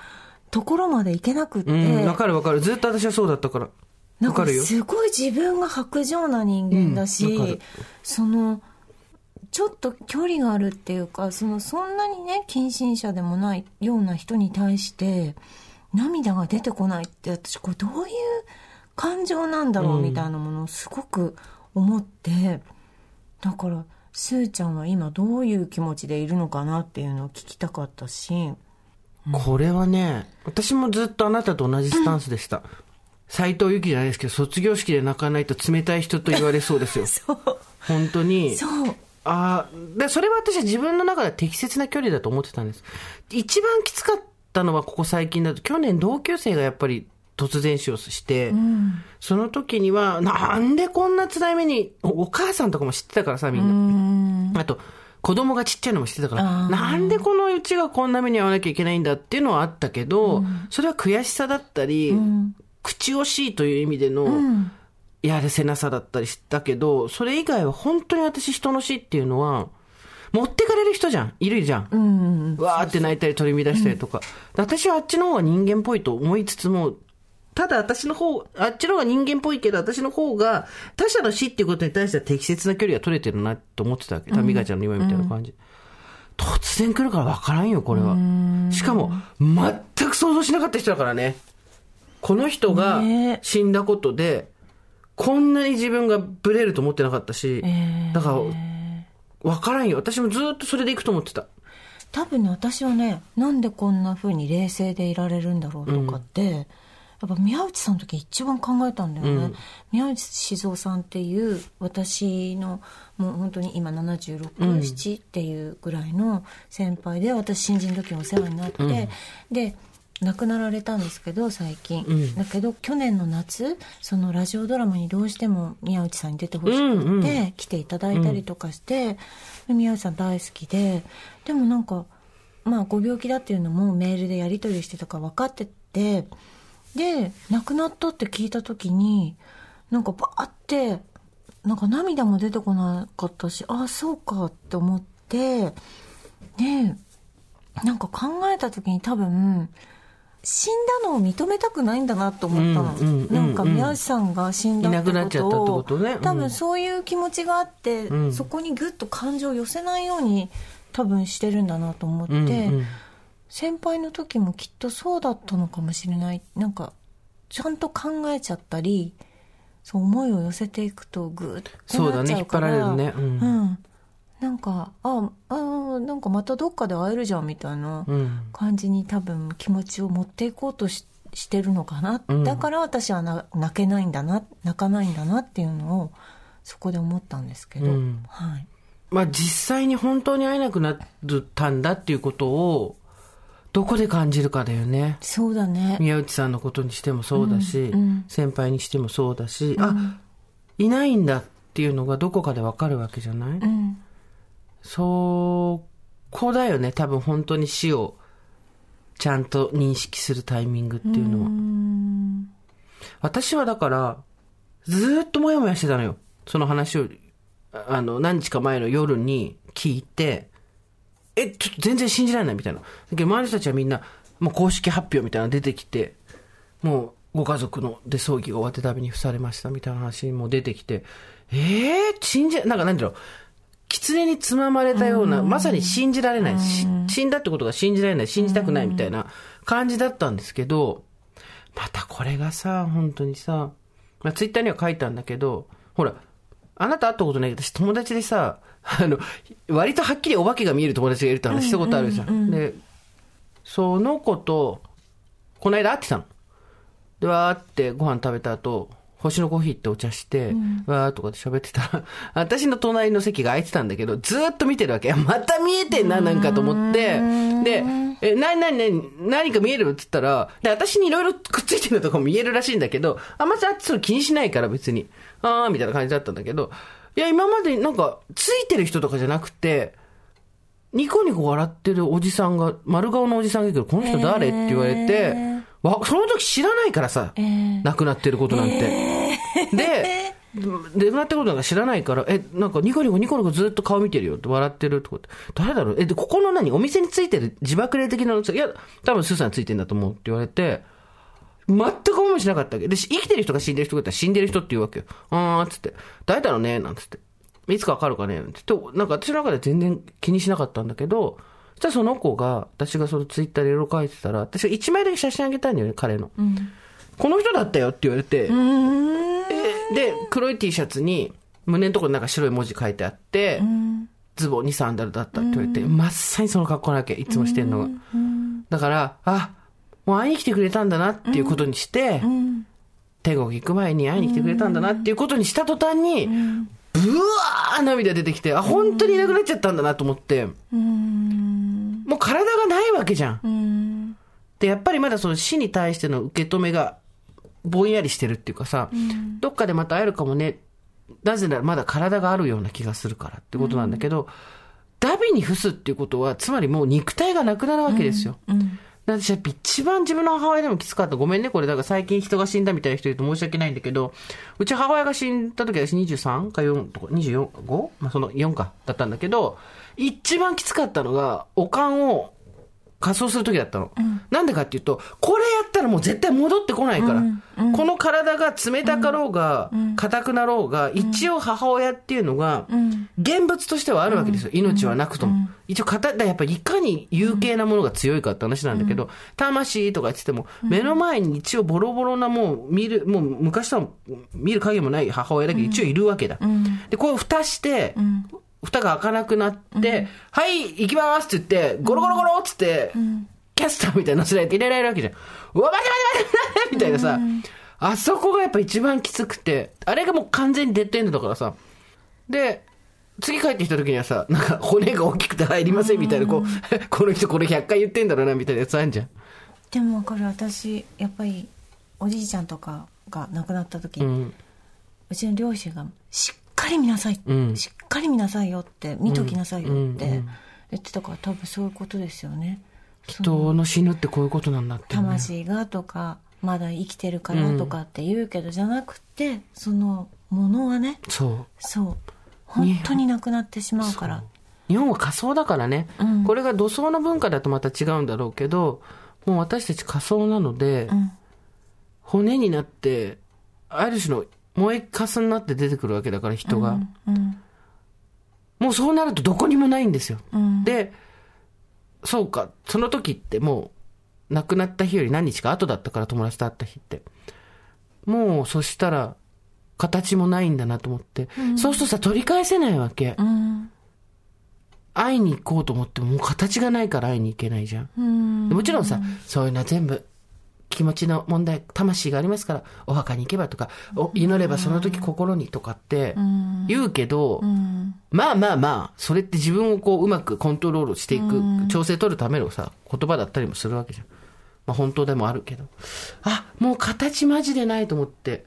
ところまでいけなくって、うん。わかるわかる。ずっと私はそうだったから。なんかわかるよ。すごい自分が薄情な人間だし、うんそのちょっと距離があるっていうかそのそんなにね近親者でもないような人に対して涙が出てこないって私これどういう感情なんだろうみたいなものをすごく思って、だからすーちゃんは今どういう気持ちでいるのかなっていうのを聞きたかったしこれはね、私もずっとあなたと同じスタンスでした。斎藤由貴じゃないですけど、卒業式で泣かないと冷たい人と言われそうですよ。そう本当に。そうああ、で、それは私は自分の中では適切な距離だと思ってたんです。一番きつかったのはここ最近だと、去年同級生がやっぱり突然死をして、その時には、なんでこんな辛い目に、おお母さんとかも知ってたからさ、みんな。あと、子供がちっちゃいのも知ってたから、なんでこのうちがこんな目に遭わなきゃいけないんだっていうのはあったけど、それは悔しさだったり、口惜しいという意味での、やるせなさだったりしたけど、それ以外は本当に私人の死っていうのは、持ってかれる人じゃん。いるじゃん。うんわーって泣いたり取り乱したりとか。私はあっちの方が人間っぽいと思いつつも、ただ私の方、あっちの方が人間っぽいけど、私の方が他者の死っていうことに対しては適切な距離が取れてるなと思ってたわけ。タミガちゃんの今みたいな感じ。突然来るから分からんよ、これは。しかも、全く想像しなかった人だからね。この人がね死んだことで、こんなに自分がブレると思ってなかったし、だから、分からんよ。私もずっとそれでいくと思ってた。多分ね私はねなんでこんな風に冷静でいられるんだろうとかって、やっぱ宮内さんの時一番考えたんだよね、宮内静雄さんっていう私のもう本当に今767、っていうぐらいの先輩で私新人の時お世話になって、で亡くなられたんですけど最近、だけど去年の夏そのラジオドラマにどうしても宮内さんに出てほしくて、来ていただいたりとかして、で宮内さん大好きででもなんかまあご病気だっていうのもメールでやり取りしてたから分かっててで亡くなったって聞いた時になんかバーってなんか涙も出てこなかったしああそうかって思ってでなんか考えた時に多分死んだのを認めたくないんだなと思ったの、うんうんなんか宮内さんが死んだっていなくなっちゃったってここととね。うん。多分そういう気持ちがあって、ん。そこにグッと感情を寄せないように多分してるんだなと思って、うんうん。先輩の時もきっとそうだったのかもしれない。なんかちゃんと考えちゃったりそう思いを寄せていくとグーッとそうだねなっちゃうから。引っ張られるね。うん。うんなんかああなんかまたどっかで会えるじゃんみたいなうん。感じに多分気持ちを持っていこうとししてるのかな、うん。だから私はな泣けないんだな泣かないんだなっていうのをそこで思ったんですけど、うん。はい。まあ実際に本当に会えなくなったんだっていうことを、どこで感じるかだよね。そうだね。宮内さんのことにしてもそうだし、うんうん。先輩にしてもそうだし、あ、いないんだっていうのがどこかでわかるわけじゃない、うんそこだよね、多分本当に死をちゃんと認識するタイミングっていうのは。私はだから、ずっともやもやしてたのよ。その話を、あの、何日か前の夜に聞いて、え、ちょっと全然信じられないみたいな。だけど周りの人たちはみんな、もう公式発表みたいなの出てきて、もうご家族ので葬儀が終わって旅に付されましたみたいな話も出てきて、えー、信じ、なんかなんだろう、狐につままれたような、まさに信じられない、し死んだってことが信じられない、信じたくないみたいな感じだったんですけど、またこれがさ、本当にさ、まあ、ツイッターには書いたんだけど、ほら、あなた会ったことないけど、私友達でさ、あの、割とはっきりお化けが見える友達がいるって話したことあるじゃん。で、その子と、この間会ってたの。で、わーってご飯食べた後、星のコーヒーってお茶して、わーとかで喋ってたら、私の隣の席が空いてたんだけど、ずーっと見てるわけ。また見えてんな、なんかと思って。で、え、なになになに、何か見えるって言ったら、で、私にいろいろくっついてるのとかも見えるらしいんだけど、あんまりそれ気にしないから別に。あーみたいな感じだったんだけど、いや、今までなんか、ついてる人とかじゃなくて、ニコニコ笑ってるおじさんが、丸顔のおじさんがいるけど、この人誰、って言われて、わ、その時知らないからさ、亡くなってることなんて。で、で亡くなってることなんか知らないから、え、なんかニコニコニコニコずっと顔見てるよって笑ってるとかって、誰だろう？え、で、ここの何？お店についてる自爆霊的なのいや、多分スーさんついてんだと思うって言われて、全く思いもしなかったわけ。で、生きてる人が死んでる人がいたら死んでる人って言うわけよ。あーっつって、誰だろうね？なんつって。いつかわかるかね？って、なんか私の中で全然気にしなかったんだけど、そしたらその子が、私がそのツイッターでいろいろ書いてたら、私が1枚だけ写真あげたんだよね、彼の。この人だったよって言われて、えで、黒い T シャツに、胸のところになんか白い文字書いてあって、ズボンにサンダルだったって言われて、まっさにその格好なわけ、いつもしてんのが。だから、あ、もう会いに来てくれたんだなっていうことにして、天国行く前に会いに来てくれたんだなっていうことにした途端に、ブワー涙出てきて、あ、本当にいなくなっちゃったんだなと思って、体がないわけじゃん。で、やっぱりまだその死に対しての受け止めがぼんやりしてるっていうかさ、どっかでまた会えるかもね。なぜならまだ体があるような気がするからってことなんだけど、ダビに伏すっていうことは、つまりもう肉体がなくなるわけですよ。だって私は一番自分の母親でもきつかった。ごめんね、これ。だから最近人が死んだみたいな人いると申し訳ないんだけど、うち母親が死んだ時は私23か4とか、24、5? まあその4かだったんだけど、一番きつかったのが、おかんを仮装する時だったの。なんでかっていうと、これやったらもう絶対戻ってこないから。この体が冷たかろうが、硬くなろうが、一応母親っていうのが、現物としてはあるわけですよ。命はなくとも。一応硬い、やっぱりいかに有形なものが強いかって話なんだけど、魂とか言ってても、目の前に一応ボロボロなもう見る、もう昔とは見る影もない母親だけど一応いるわけだ。で、こう蓋して、蓋が開かなくなって、はい、行きますって言って、ゴロゴロゴロっつって、キャスターみたいなのせられて入れられるわけじゃん。うわ、待て待て待て待てみたいなさ、あそこがやっぱ一番きつくて、あれがもう完全にデッドエンドだからさ。で、次帰ってきた時にはさ、なんか骨が大きくて入りませんみたいな、こう、この人これ100回言ってんだろうなみたいなやつあるじゃん。でも分かる私やっぱりおじいちゃんとかが亡くなった時、う。うんちの両親がしっかり見なさい、うん。しっかり見なさいよって見ときなさいよって。言ってたから多分そういうことですよね。人の死ぬってこういうことなんだって、ね。魂がとかまだ生きてるからとかって言うけど、じゃなくてそのものはねそう。そう。本。当になくなってしまうから。日本は仮想だからね、うん。これが土葬の文化だとまた違うんだろうけど、もう私たち仮想なので、うん。骨になって、ある種の燃えかすになって出てくるわけだから人が。うんもうそうなるとどこにもないんですよ。うんで、そうか、その時ってもう、亡くなった日より何日か後だったから友達と会った日って。もう、そしたら、形もないんだなと思って。そうするとさ、取り返せないわけ。うん会いに行こうと思っても、もう形がないから会いに行けないじゃん。うんもちろんさ、そういうのは全部、気持ちの問題、魂がありますから、お墓に行けばとか、お祈ればその時心にとかってうん言うけど、うんまあまあまあ、それって自分をこううまくコントロールしていく、調整取るためのさ、言葉だったりもするわけじゃん。まあ本当でもあるけど。あ、もう形マジでないと思って、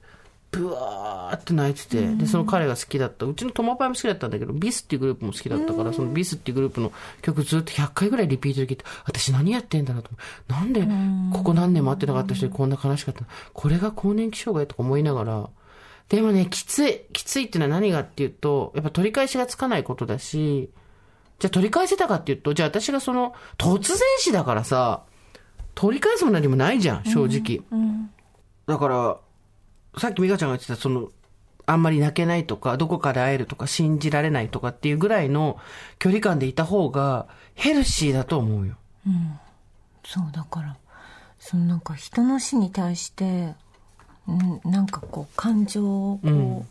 ブワーって泣いてて、で、その彼が好きだった、うちのトマパイも好きだったんだけど、ビスっていうグループも好きだったから、そのビスっていうグループの曲ずっと100回ぐらいリピートで聞いて、私何やってんだろうと思う。なんで、ここ何年も会ってなかった人にこんな悲しかったの？これが更年期障害とか思いながら、でもね、きつい。きついっていうのは何がっていうと、やっぱ取り返しがつかないことだし、じゃあ取り返せたかっていうと、じゃあ私がその、突然死だからさ、取り返すも何もないじゃん、正直。うんだから、さっき美香ちゃんが言ってた、その、あんまり泣けないとか、どこかで会えるとか、信じられないとかっていうぐらいの距離感でいた方が、ヘルシーだと思うよ。そうだからそのなんか人の死に対してうんなんかこう感情をこ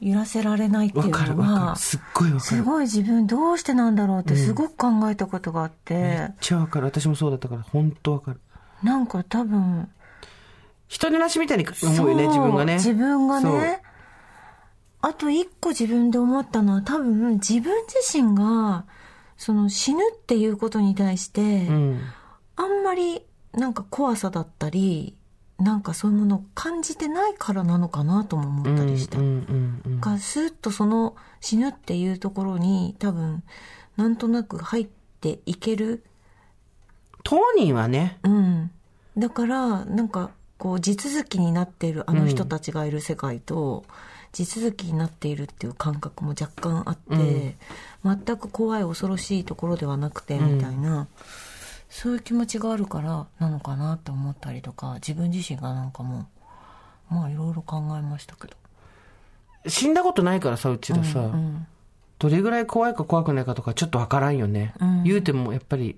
う、揺らせられないっていうのは。すっごいわかる。すごい自分どうしてなんだろうってすごく考えたことがあって、めっちゃわかる。私もそうだったから、本当わかる。なんか多分人のなしみたいに思うよね、自分がね。自分がねあと一個自分で思ったのは多分自分自身がその死ぬっていうことに対して、うん。あんまりなんか怖さだったりなんかそういうものを感じてないからなのかなとも思ったりした。がスーッとその死ぬっていうところに多分なんとなく入っていける。当人はね、うん。だからなんかこう地続きになっているあの人たちがいる世界と、地続きになっているっていう感覚も若干あって、全く怖い恐ろしいところではなくてみたいな、そういう気持ちがあるからなのかなって思ったりとか自分自身がなんかもうまあいろいろ考えましたけど。死んだことないからさ、うちらさ、うん。どれぐらい怖いか怖くないかとかちょっとわからんよね。うん。言うてもやっぱり、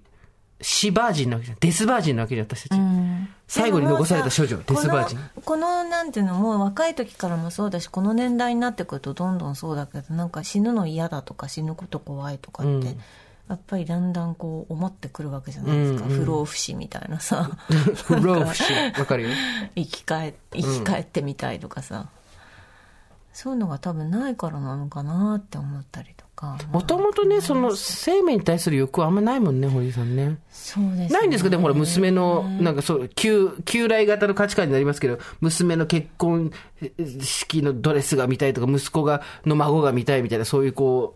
死バージンなわけじゃん。デスバージンなわけじゃん、私たち。うん最後に残された少女デスバージンこのなんていうのもう若い時からもそうだしこの年代になってくるとどんどんそうだけどなんか死ぬの嫌だとか死ぬこと怖いとかって、うんやっぱりだんだんこう思ってくるわけじゃないですか、うんうん不老不死みたいなさ 不老不死。わかるよ。生き返生き返ってみたいとかさ、そういうのが多分ないからなのかなって思ったりとかもともとね、その生命に対する欲はあんまないもんね、堀井さんね。そうですね。ないんですか？でもほら、娘の、なんかそう、旧、旧来型の価値観になりますけど、娘の結婚式のドレスが見たいとか、息子が、の孫が見たいみたいな、そういうこ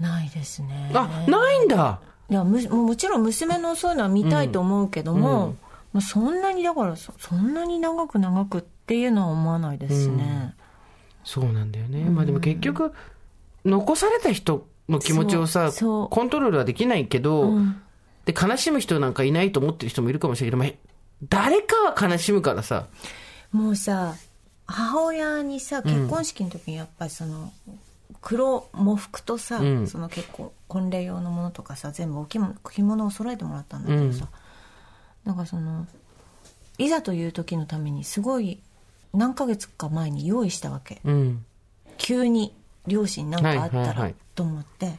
ないですね。う、あ、ないんだ。いやむもちろん娘のそういうのは見たいと思うけども、まあ、そんなにだからそそんなに長く長くっていうのは思わないですしね、そうなんだよね。まあでも結局、残された人の気持ちをさコントロールはできないけど、うん。で、悲しむ人なんかいないと思ってる人もいるかもしれないけど、まあ、誰かは悲しむからさ。もうさ母親にさ結婚式の時にやっぱりその、黒喪服とさ、うん。その結構婚礼用のものとかさ全部お着物着物を揃えてもらったんだけどさ、なんかそのいざという時のためにすごい何ヶ月か前に用意したわけ。うん。急に両親なんかあったらと思って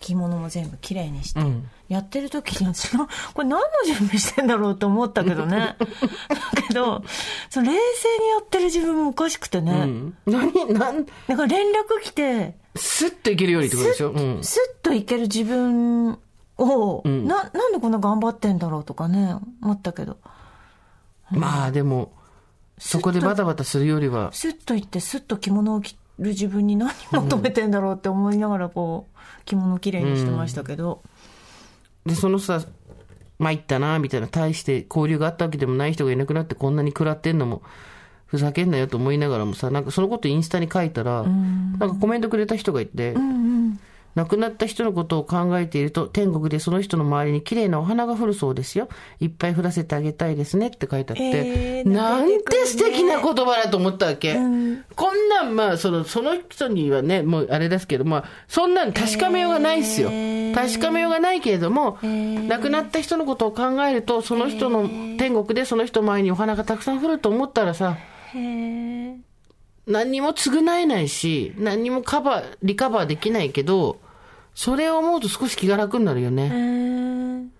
着物も全部きれいにして、うん。やってる時に私が これ何の準備してんだろうと思ったけどね。だけどその冷静にやってる自分もおかしくてね、うん。何、なん、だから連絡来てスッといけるようにってことでしょ？うん。スッといける自分を、ん。ななんでこんな頑張ってんだろうとかね思ったけど。まあでも、そこでバタバタするよりは、スッと行ってスッと着物を着る自分に何求めてんだろうって思いながらこう着物をきれいにしてましたけど、で、そのさ、参ったな、みたいな、大して交流があったわけでもない人がいなくなってこんなに食らってんのも、ふざけんなよと思いながらもさ、なんかそのことインスタに書いたら、なんかコメントくれた人がいて、亡くなった人のことを考えていると、天国でその人の周りに綺麗なお花が降るそうですよ。いっぱい降らせてあげたいですねって書いてあって、へーなん出て素敵な言葉だと思ったわけ。こんなん、まあ、その、その人にはね、もうあれですけど、まあ、そんなん確かめようがないっすよ。確かめようがないけれども、亡くなった人のことを考えると、その人の天国でその人の前にお花がたくさん降ると思ったらさ、何にも償えないし、何にもカバー、リカバーできないけど、それを思うと少し気が楽になるようね。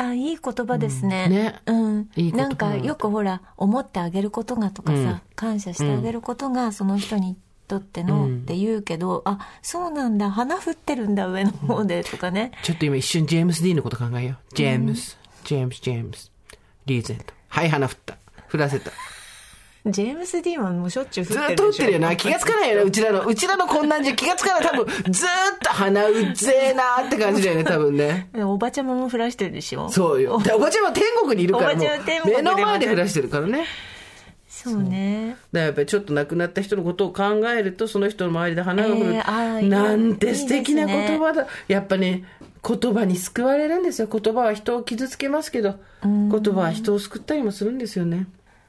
あいい言葉ですね、うん。ね。うん、いいなんかよくほら思ってあげることがとかさ、うん。感謝してあげることがその人にとっての、うん。って言うけどあそうなんだ花降ってるんだ上の方でとかね。ちょっと今一瞬ジェームス・ディーンのこと考えよう。ジェームス、ジェームス、ジェームス。リーゼント。はい、花降った。降らせた。ジェームス・ディーンはもうしょっちゅう降ずってるでしょーっと打ってるよな。気がつかないよな、うちらの。うちらのこんなんじゃ気がつかない。多分、ずーっと鼻うっぜえなーって感じだよね、多分ね。おばちゃまも降らしてるでしょそうよ。でおばちゃんは天国にいるから、もう目の前で降らしてるからね。そうねだやっぱりちょっと亡くなった人のことを考えると、その人の周りで花が降る。えーなんて素敵ないいですね言葉だ。やっぱね、言葉に救われるんですよ。言葉は人を傷つけますけど、言葉は人を救ったりもするんですよね。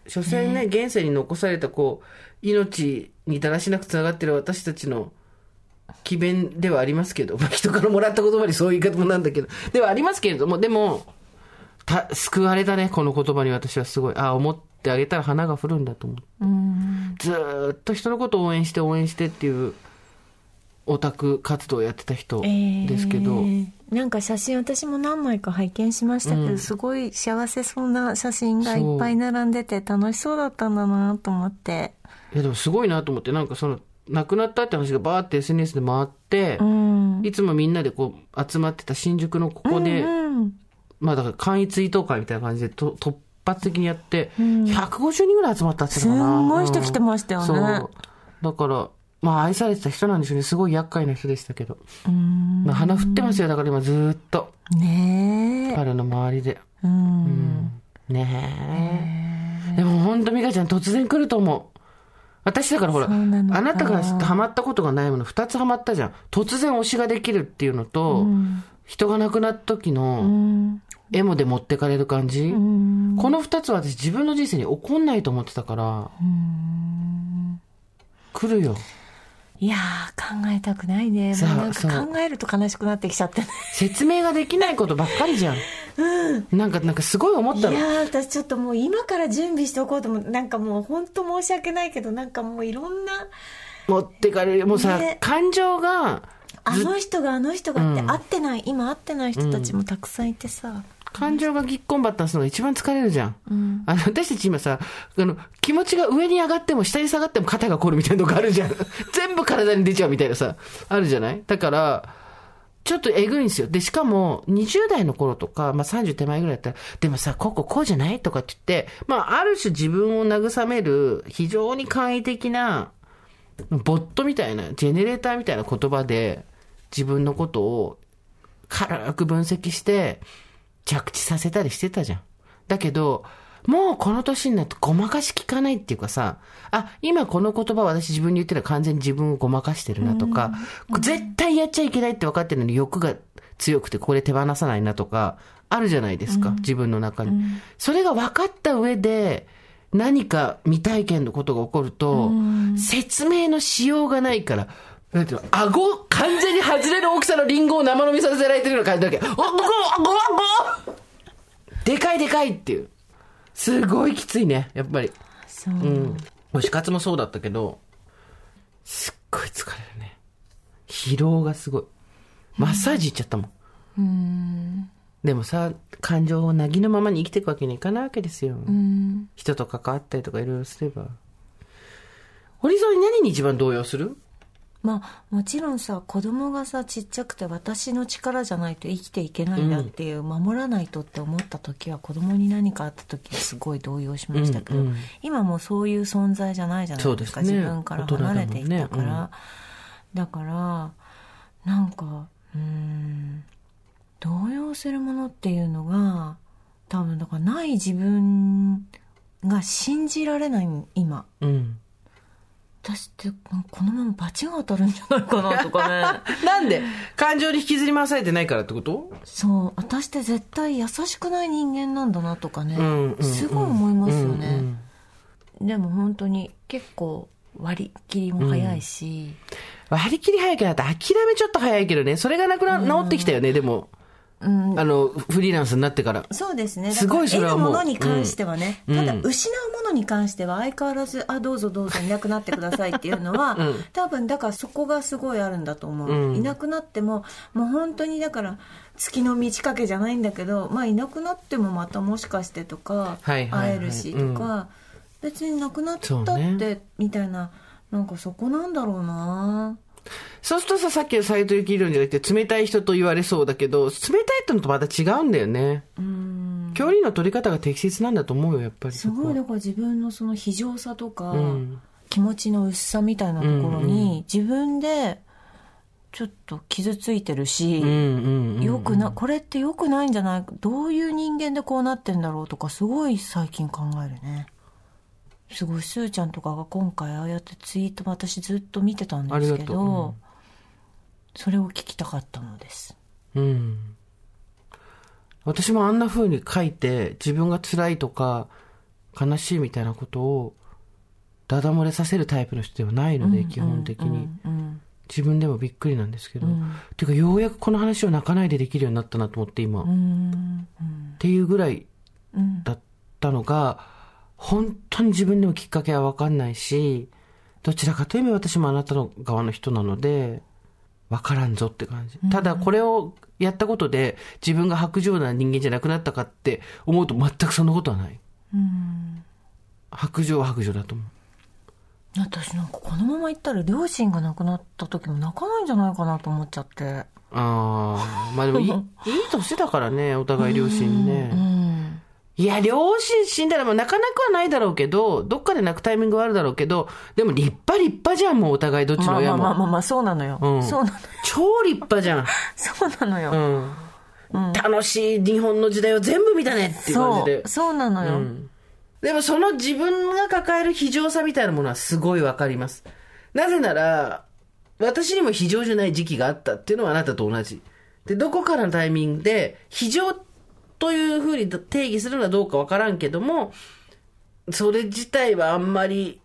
所詮ね、現世に残されたこう、命にだらしなくつながってる私たちの詭弁ではありますけど、まあ、人からもらった言葉にそういう言い方もなんだけど、ではありますけれども、でも、た、救われたね、この言葉に私はすごい。あ、思ってあげたら花が降るんだと思って。うんずーっと人のことを応援して応援してっていうオタク活動をやってた人ですけど、えーなんか写真私も何枚か拝見しましたけど、うん。すごい幸せそうな写真がいっぱい並んでて楽しそうだったんだなと思って。いやでもすごいなと思ってなんかその亡くなったって話がバーって SNS で回ってう、ん。いつもみんなでこう集まってた新宿のここで、うんまあだから簡易追悼会みたいな感じでと突発的にやって、ん。150人ぐらい集まったっすんごい人来てましたよね。そう。だからまあ愛されてた人なんでしょうね。すごい厄介な人でしたけど、うん。まあ、花降ってますよ。だから今ずーっと。ねえ。彼の周りで。うん、ねえ。でも本当美香ちゃん突然来ると思う。私だからほら、なのか。なたがハマったことがないもの二つハマったじゃん。突然推しができるっていうのと、人が亡くなった時うのん。エモで持ってかれる感じ。うん。この二つは私自分の人生に起こんないと思ってたから、来るよ。いやー考えたくないね。もうなんか考えると悲しくなってきちゃってね。説明ができないことばっかりじゃん。なんか、なんかすごい思ったの。いやー私ちょっともう今から準備しておこうと思ってなんかもう本当申し訳ないけどなんかもういろんな持ってかれる。もうさ、ね。感情が、あの人があの人がってうん。会ってない、今会ってない人たちもたくさんいてさ、感情がぎっこんばったすのが一番疲れるじゃん。うんあの、私たち今さ、あの、気持ちが上に上がっても下に下がっても肩が凝るみたいなのがあるじゃん。全部体に出ちゃうみたいなさ、あるじゃない？だから、ちょっとえぐいんですよ。で、しかも、20代の頃とか、まあ30手前ぐらいだったら、でもさ、こここうじゃない？とかって言って、まあ、ある種自分を慰める、非常に簡易的な、ボットみたいな、ジェネレーターみたいな言葉で、自分のことを軽く分析して、着地させたりしてたじゃん。だけど、もうこの年になってごまかし聞かないっていうかさ、あ、今この言葉私自分に言ってるのは完全に自分をごまかしてるなとか、絶対やっちゃいけないって分かってるのに欲が強くてここで手放さないなとか、あるじゃないですか、自分の中に。それが分かった上で、何か未体験のことが起こると、説明のしようがないから、なんていうの、顎、完全に外れる大きさのリンゴを生飲みさせられてるような感じだけど、おごごごごでかいでかいっていう。すごいきついね、やっぱり。そう、うん。推し活もそうだったけど、すっごい疲れるね。疲労がすごい。マッサージ行っちゃったもん。うんでもさ、感情をなぎのままに生きていくわけにいかないわけですよ。うん人と関わったりとかいろいろすれば。堀さんに何に一番動揺する？まあもちろんさ子供がさちっちゃくて私の力じゃないと生きていけないんだっていう、守らないとって思った時は子供に何かあった時すごい動揺しましたけど、うんうん。今もうそういう存在じゃないじゃないですかね。自分から離れていったから、大人だもん。ねだからなんかうん動揺するものっていうのが多分だからない自分が信じられない今。うん。私ってこのまま罰が当たるんじゃないかなとかね。なんで？感情に引きずり回されてないからってこと？そう。私って絶対優しくない人間なんだなとかね、うんうんうん。すごい思いますよね、うんうんでも本当に結構割り切りも早いし、割り切り早いけど、諦めちょっと早いけどね。それがなくな、治ってきたよね、でも。うん。あの、フリーランスになってから。そうですね。すごいそれはもう得るものに関してはね、うん。ただうん失うものに関しては相変わらず、あ、どうぞどうぞいなくなってくださいっていうのは、うん。多分だからそこがすごいあるんだと思う。うん。いなくなっても、もう本当にだから、月の満ち欠けじゃないんだけど、まあいなくなってもまたもしかしてとか、はいはいはい。会えるしとか、別になくなったって、ね。みたいな、なんかそこなんだろうなそうするとさ、さっきの斎藤幸理論じゃなくて、冷たい人と言われそうだけど、冷たいってのとまた違うんだよね。うん。距離の取り方が適切なんだと思うよ、やっぱりす。ごいだから自分のその非常さとか、うん気持ちの薄さみたいなところに、自分でちょっと傷ついてるし、うんうんうん。よくなこれってよくないんじゃない？どういう人間でこうなってんだろうとかすごい最近考えるねすごいすーちゃんとかが今回ああやってツイート私ずっと見てたんですけありがとううどんそれを聞きたかったのですうん。私もあんな風に書いて、自分が辛いとか、悲しいみたいなことを、ダダ漏れさせるタイプの人ではないので、基本的に。うん自分でもびっくりなんですけど。んていうか、ようやくこの話を泣かないでできるようになったなと思って、今。うんうんっていうぐらいうんだったのが、本当に自分でもきっかけはわかんないし、どちらかというと私もあなたの側の人なので、わからんぞって感じ。ただこれをやったことで自分が白状な人間じゃなくなったかって思うと全くそんなことはない。うん白状は白状だと思う。私なんかこのまま行ったら両親が亡くなった時も泣かないんじゃないかなと思っちゃってああ、まあでもいい、い い年だからね、お互い両親ね。うんいや、両親死んだらもう泣かなくはないだろうけど、どっかで泣くタイミングはあるだろうけど、でも立派立派じゃん、もうお互いどっちの親も。あまあまあまあそうなのよ、うんそうなの超立派じゃん。そうなのよ、うん。楽しい日本の時代を全部見たねっていう感じでそう。そうなのよ、うんでもその自分が抱える非常さみたいなものはすごいわかります。なぜなら、私にも非常じゃない時期があったっていうのはあなたと同じ。で、どこからのタイミングで、非常というふうに定義するのはどうかわからんけども、それ自体はあんまり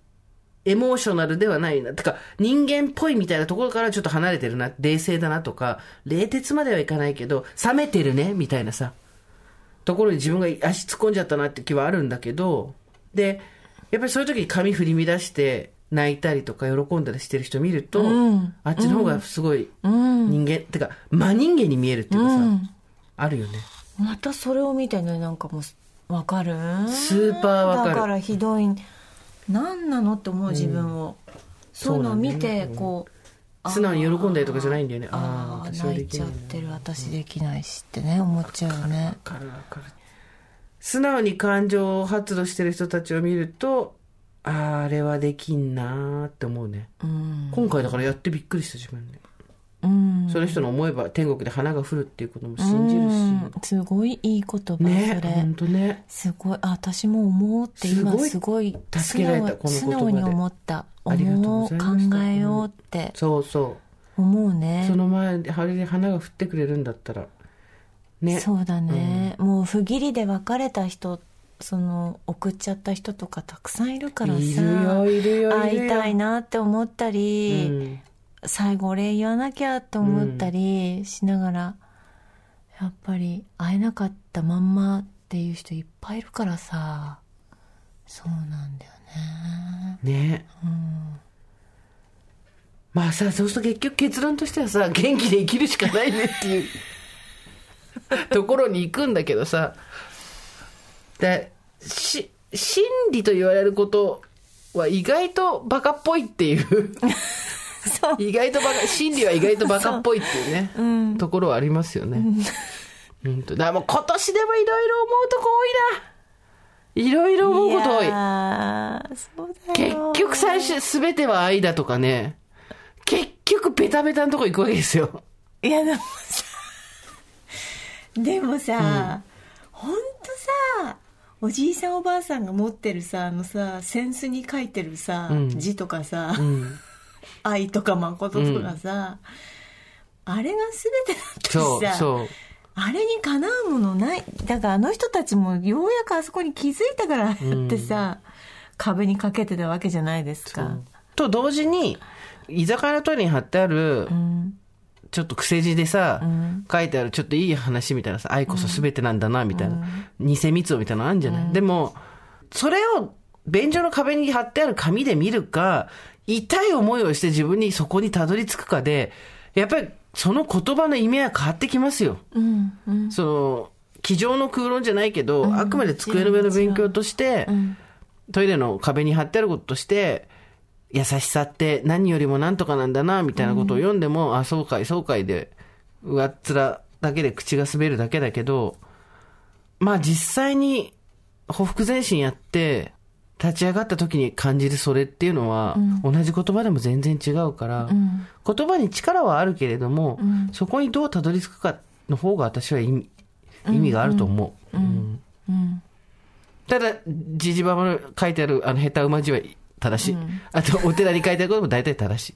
エモーショナルではないな。てか、人間っぽいみたいなところからちょっと離れてるな。冷静だなとか、冷徹まではいかないけど、冷めてるね、みたいなさ。ところに自分が足突っ込んじゃったなって気はあるんだけど、で、やっぱりそういう時に髪振り乱して泣いたりとか喜んだりしてる人見ると、うんあっちの方がすごいうん人間、てか、真人間に見えるっていうかさ、うんあるよね。またそれを見てねなんかもうわかる？スーパーわかるだからひどい何なのって思う自分を、そういうのを見てこう素直に喜んだりとかじゃないんだよね。ああ泣いちゃっ。てる私できないしってね思っちゃうよねわかるわかる。素直に感情を発露してる人たちを見ると、ああ、あれはできんなーって思うね。うん今回だからやってびっくりした自分で。うん。その人の思えば天国で花が降るっていうことも信じるうん。すごいいい言葉、し。ねそれ。ほんとね。すごい。あ私も思うって今すごい助けられた素直この言葉で。素直に思った。ありがとう思うございました。考えようって。そうそ思うね。その前で花が降ってくれるんだったら。ね。そうだね、もう不義理で別れた人その送っちゃった人とかたくさんいるからさ。いるよいるよいるよ。会いたいなって思ったり、うん最後お礼言わなきゃって思ったりしながら、やっぱり会えなかったまんまっていう人いっぱいいるからさ。そうなんだよね。ね、まあさそうすると結局結論としてはさ元気で生きるしかないねっていう。ところに行くんだけどさ。でし真理と言われることは意外とバカっぽいっていう 意外とバカ真理は意外とバカっぽいっていうね、ところはありますよね、うん、と。だからもう今年でもいろいろ思うとこ多いな。いろいろ思うこと多い。いやーそうだ結よ局最初、すべては愛だとかね。結局ベタベタのとこ行くわけですよ。いやでもさでもさ、ほんとさおじいさんおばあさんが持ってるさあのさ扇子に書いてるさ、うん。字とかさ、うん。愛とか誠とかさ、あれが全てだったしそう、さそう。あれにかなうものないだからあの人たちもようやくあそこに気づいたからってさ、壁にかけてたわけじゃないですか。と同時に、居酒屋のトイレに貼ってある、うん。ちょっと癖字でさ、ん。書いてあるちょっといい話みたいなさ、愛こそ全てなんだな、みたいな。偽密をみたいなのあるんじゃない、でも、それを便所の壁に貼ってある紙で見るか、痛い思いをして自分にそこにたどり着くかで、やっぱりその言葉の意味は変わってきますよ。うんうん。その、机上の空論じゃないけど、あくまで机の上の勉強として、んトイレの壁に貼ってあることとして、優しさって何よりもなんとかなんだな、みたいなことを読んでも、あ、そうかい、そうかいで、上っ面だけで口が滑るだけだけど、まあ実際に、ほふ前進やって、立ち上がった時に感じるそれっていうのは、同じ言葉でも全然違うから、ん。言葉に力はあるけれども、そこにどうたどり着くかの方が私は意味意味があると思う。うん。うん。ただ、じじばばの書いてあるあの下手馬字は正しい。あと、お寺に書いてあることも大体正しい。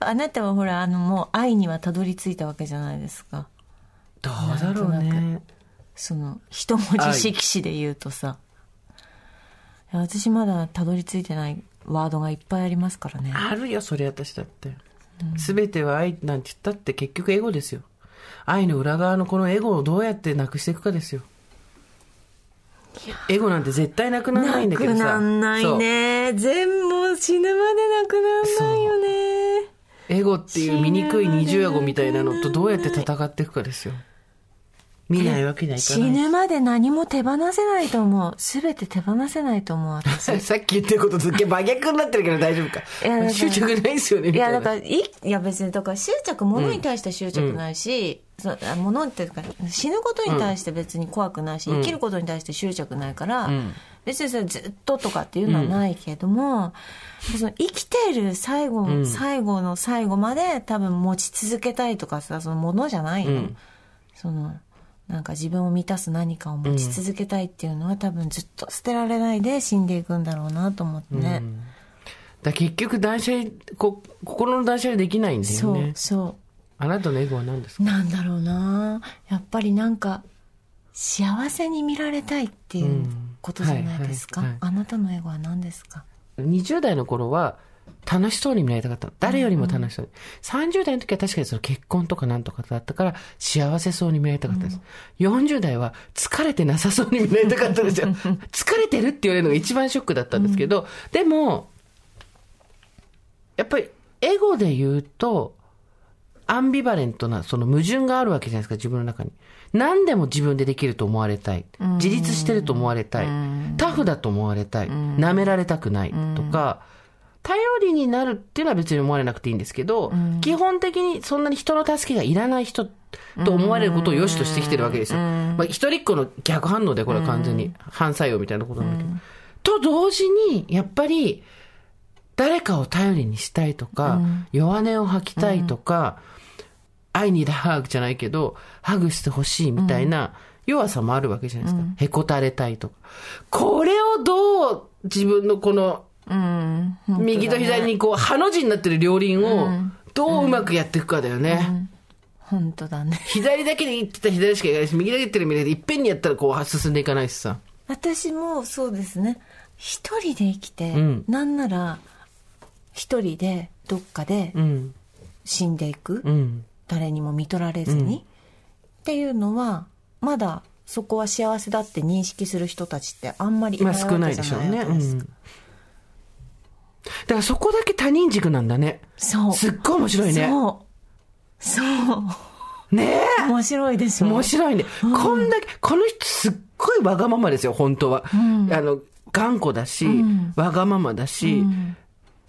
あなたはほらあのもう愛にはたどり着いたわけじゃないですか。どうだろうね。その一文字色紙で言うとさ私まだたどり着いてないワードがいっぱいありますからねあるよ、それ私だって。すべては愛なんて言ったって結局エゴですよ。愛の裏側のこのエゴをどうやってなくしていくかですよ。エゴなんて絶対なくならないんだけどさ。なくなんないね全部死ぬまでなくなんないよね。エゴっていう醜い二重エゴみたいなのとどうやって戦っていくかですよ。見ないわけにはいか死ない。ぬまで何も手放せないと思う。全て手放せないと思う私。さっき言ってることと真逆になってるけど大丈夫か。いや。執着ないですよね、みいや。だからいいや別にだから執着物に対して執着ないし、そうあ物っていうか死ぬことに対して別に怖くないし、生きることに対して執着ないから、ん。別にそれずっととかっていうのはないけれども、その生きている最後、ん。最後の最後まで多分持ち続けたいとかさそのものじゃないの、うん。そのなんか自分を満たす何かを持ち続けたいっていうのは、多分ずっと捨てられないで死んでいくんだろうなと思ってね、だ結局断捨離こ、心の断捨離できないんだよそうね。そう。あなたのエゴは何ですか？なんだろうな。やっぱりなんか幸せに見られたいっていうことじゃないですか、あなたのエゴは何ですか ?20 代の頃は楽しそうに見られたかったの。誰よりも楽しそうに。30代の時は確かにその結婚とかなんとかだったから幸せそうに見られたかったです。40代は疲れてなさそうに見られたかったんですよ。疲れてるって言われるのが一番ショックだったんですけど、でも、やっぱりエゴで言うと、アンビバレントな、その矛盾があるわけじゃないですか、自分の中に。何でも自分でできると思われたい。自立してると思われたい。タフだと思われたい。舐められたくないとか、頼りになるっていうのは別に思われなくていいんですけど、基本的にそんなに人の助けがいらない人と思われることを良しとしてきてるわけですよ。まあ、一人っ子の逆反応でこれは完全に反作用みたいなことなんだけど。と同時に、やっぱり、誰かを頼りにしたいとか、弱音を吐きたいとか、愛にだハグじゃないけど、ハグしてほしいみたいな弱さもあるわけじゃないですか。へこたれたいとか。これをどう自分のこのうん右と左にこう、ハの字になってる両輪を、どううまくやっていくかだよね。本当だね左だけで言ってたら左しかいかないし、右だけで言ってる右だいっぺんにやったらこう進んでいかないしさ。私もそうですね一人で生きて、んなんなら一人でどっかでうん。死んでいく、うん。誰にも見取られずに、っていうのはまだそこは幸せだって認識する人たちってあんまりいまあない少ないでわけじゃしょうね。うないわけですん。だからそこだけ他人軸なんだね。そうすっごい面白いね。そうそうねえ。面白いでしょ面白いね。こんだけ、この人すっごいわがままですよ、本当は。あの、頑固だし、わがままだし、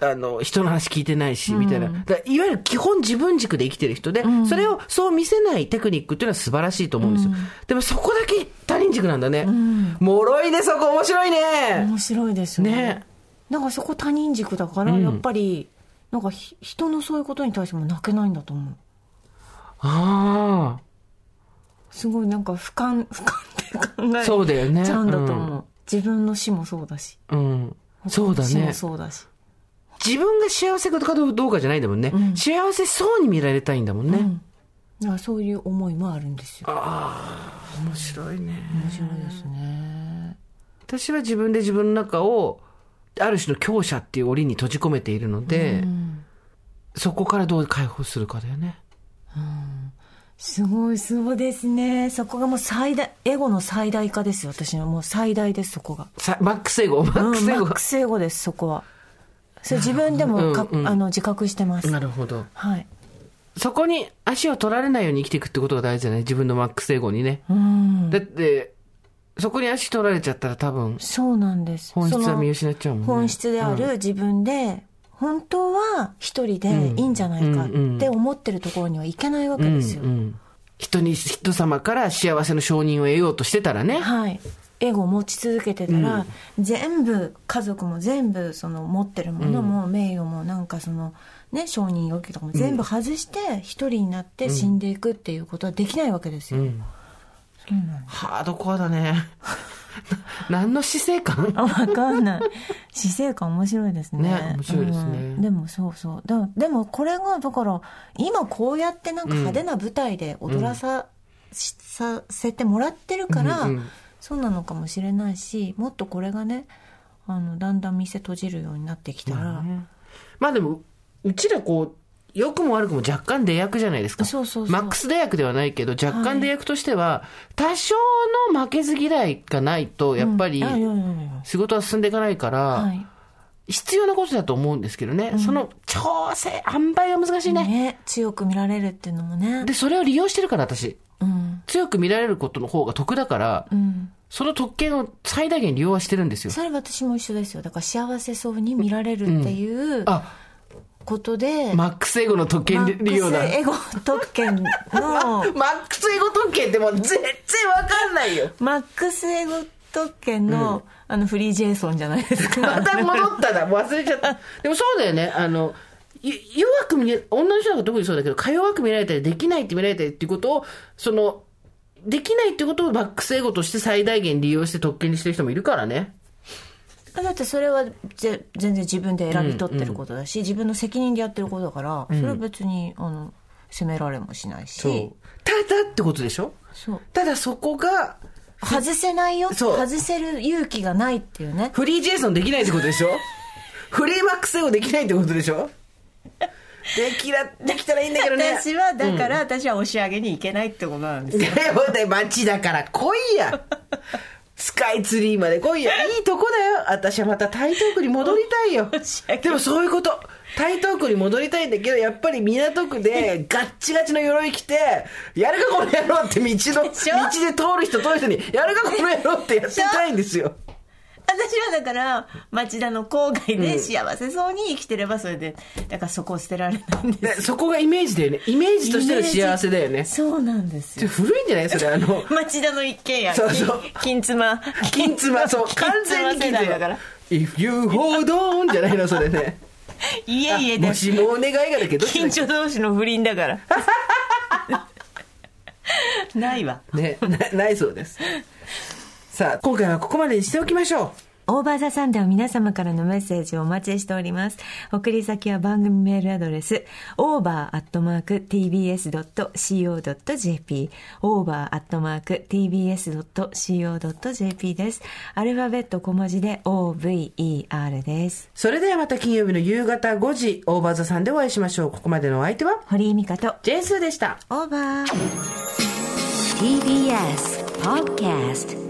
あの、人の話聞いてないし、みたいな。だいわゆる基本自分軸で生きてる人で、それをそう見せないテクニックっていうのは素晴らしいと思うんですよ。でもそこだけ他人軸なんだね。もろいね、そこ面白いね。面白いでしょねだからそこ他人軸だから、やっぱりなんかひ人のそういうことに対しても泣けないんだと思う。あすごいなんか俯瞰 俯瞰で考えそうだよね。ちゃうんだと思う、自分の死もそうだし。あ、うん。そうだね。死も。そうだし。自分が幸せかどうかじゃないんだもんね。幸せそうに見られたいんだもんね。だからそういう思いもあるんですよ。面白いね。面白いですね。私は自分で自分の中を、ある種の強者っていう檻に閉じ込めているので、そこからどう解放するかだよね。すごいそうですね。そこがもう最大エゴの最大化ですよ私のもう最大ですそこが。さマックスエゴ、マックスエゴ。うんマッ。クスエゴですそこは。それ自分でもか、うんうん。あの自覚してます。なるほど。はい。そこに足を取られないように生きていくってことが大事じゃない自分のマックスエゴにね。うん。だって、そこに足取られちゃったら多分、そうなんです。本質は見失っちゃうもんね。本質である自分で、本当は一人でいいんじゃないかって思ってるところにはいけないわけですよ、うんうん人に、人様から幸せの承認を得ようとしてたらね。はい。エゴを持ち続けてたら、全部家族も全部その持ってるものも、名誉もなんかそのね承認欲求とかも全部外して一人になって死んでいくっていうことはできないわけですよ、そうなんハードコアだね。何の姿勢感あ、わかんない。姿勢感面白いですね。ね面白いですねうんでもそうそう。だでもこれが、だから、今こうやってなんか派手な舞台で踊らさ、しさせてもらってるから、うんうんそうなのかもしれないし、もっとこれがね、あの、だんだん店閉じるようになってきたら、まあでも、うちらこう、良くも悪くも若干出役じゃないですか。そうそうそうマックス出役ではないけど、若干出役としては、多少の負けず嫌いがないと、やっぱり仕事は進んでいかないから、はい。必要なことだと思うんですけどね。その調整、塩梅が難しいね。ね、強く見られるっていうのもね。で、それを利用してるから、私。うん。強く見られることの方が得だから、うん。その特権を最大限利用はしてるんですよ。それ私も一緒ですよ。だから幸せそうに見られるっていうあ、ことで、マックスエゴの特権利用だ。マックスエゴ特権の、マックスエゴ特権ってもう全然わかんないよ。マックスエゴ特権の、あの、フリージェイソンじゃないですか。また戻ったな。もう忘れちゃった。でもそうだよね。あの、ゆ弱く見え、女の人なんか特にそうだけど、か弱く見られたり、できないって見られたりっていうことを、その、できないってことをマックスエゴとして最大限利用して特権にしてる人もいるからね。だってそれはぜ全然自分で選び取ってることだし、自分の責任でやってることだから、それは別に、あの、責められもしないし。ただってことでしょ？そう。ただそこが、外せないよ。外せる勇気がないっていうね。フリージェイソンできないってことでしょ？フリーマックスエゴできないってことでしょ？できら、できたらいいんだけどね。私は、だから、私は押し上げに行けないってことなんですよ。だよね、街だから来いや。スカイツリーまで来いや。いいとこだよ。私はまた台東区に戻りたいよ。でもそういうこと。台東区に戻りたいんだけど、やっぱり港区でガッチガチの鎧着て、やるかこの野郎って道の、道で通る人通る人に、やるかこの野郎ってやってたいんですよ。私はだから町田の郊外で幸せそうに生きてればそれでだからそこを捨てられないんでですそこがイメージだよね。イメージとしての幸せだよね。そうなんですよ。古いんじゃないそれ、あの、町田の一軒家。そうそう。金妻。金妻、そう、完全に金妻世代だから。If you hold on じゃないの、それね。いえいえでもしもお願いがだけど、どっちだっけ近所同士の不倫だから。ないわ。ね、なないそうです。さあ、今回はここまでにしておきましょ OVER THE SUN では皆様からのメッセージをお待ちしております。送り先は番組メールアドレス、over.tbs.co.jp、over.tbs.co.jp です。アルファベット小文字で over です。それではまた金曜日の夕方5時、オーバーザさんでお会いしましょう。ここまでのお相手は、堀井美香と、ジェンスーでした。オーバー。TBS Podcast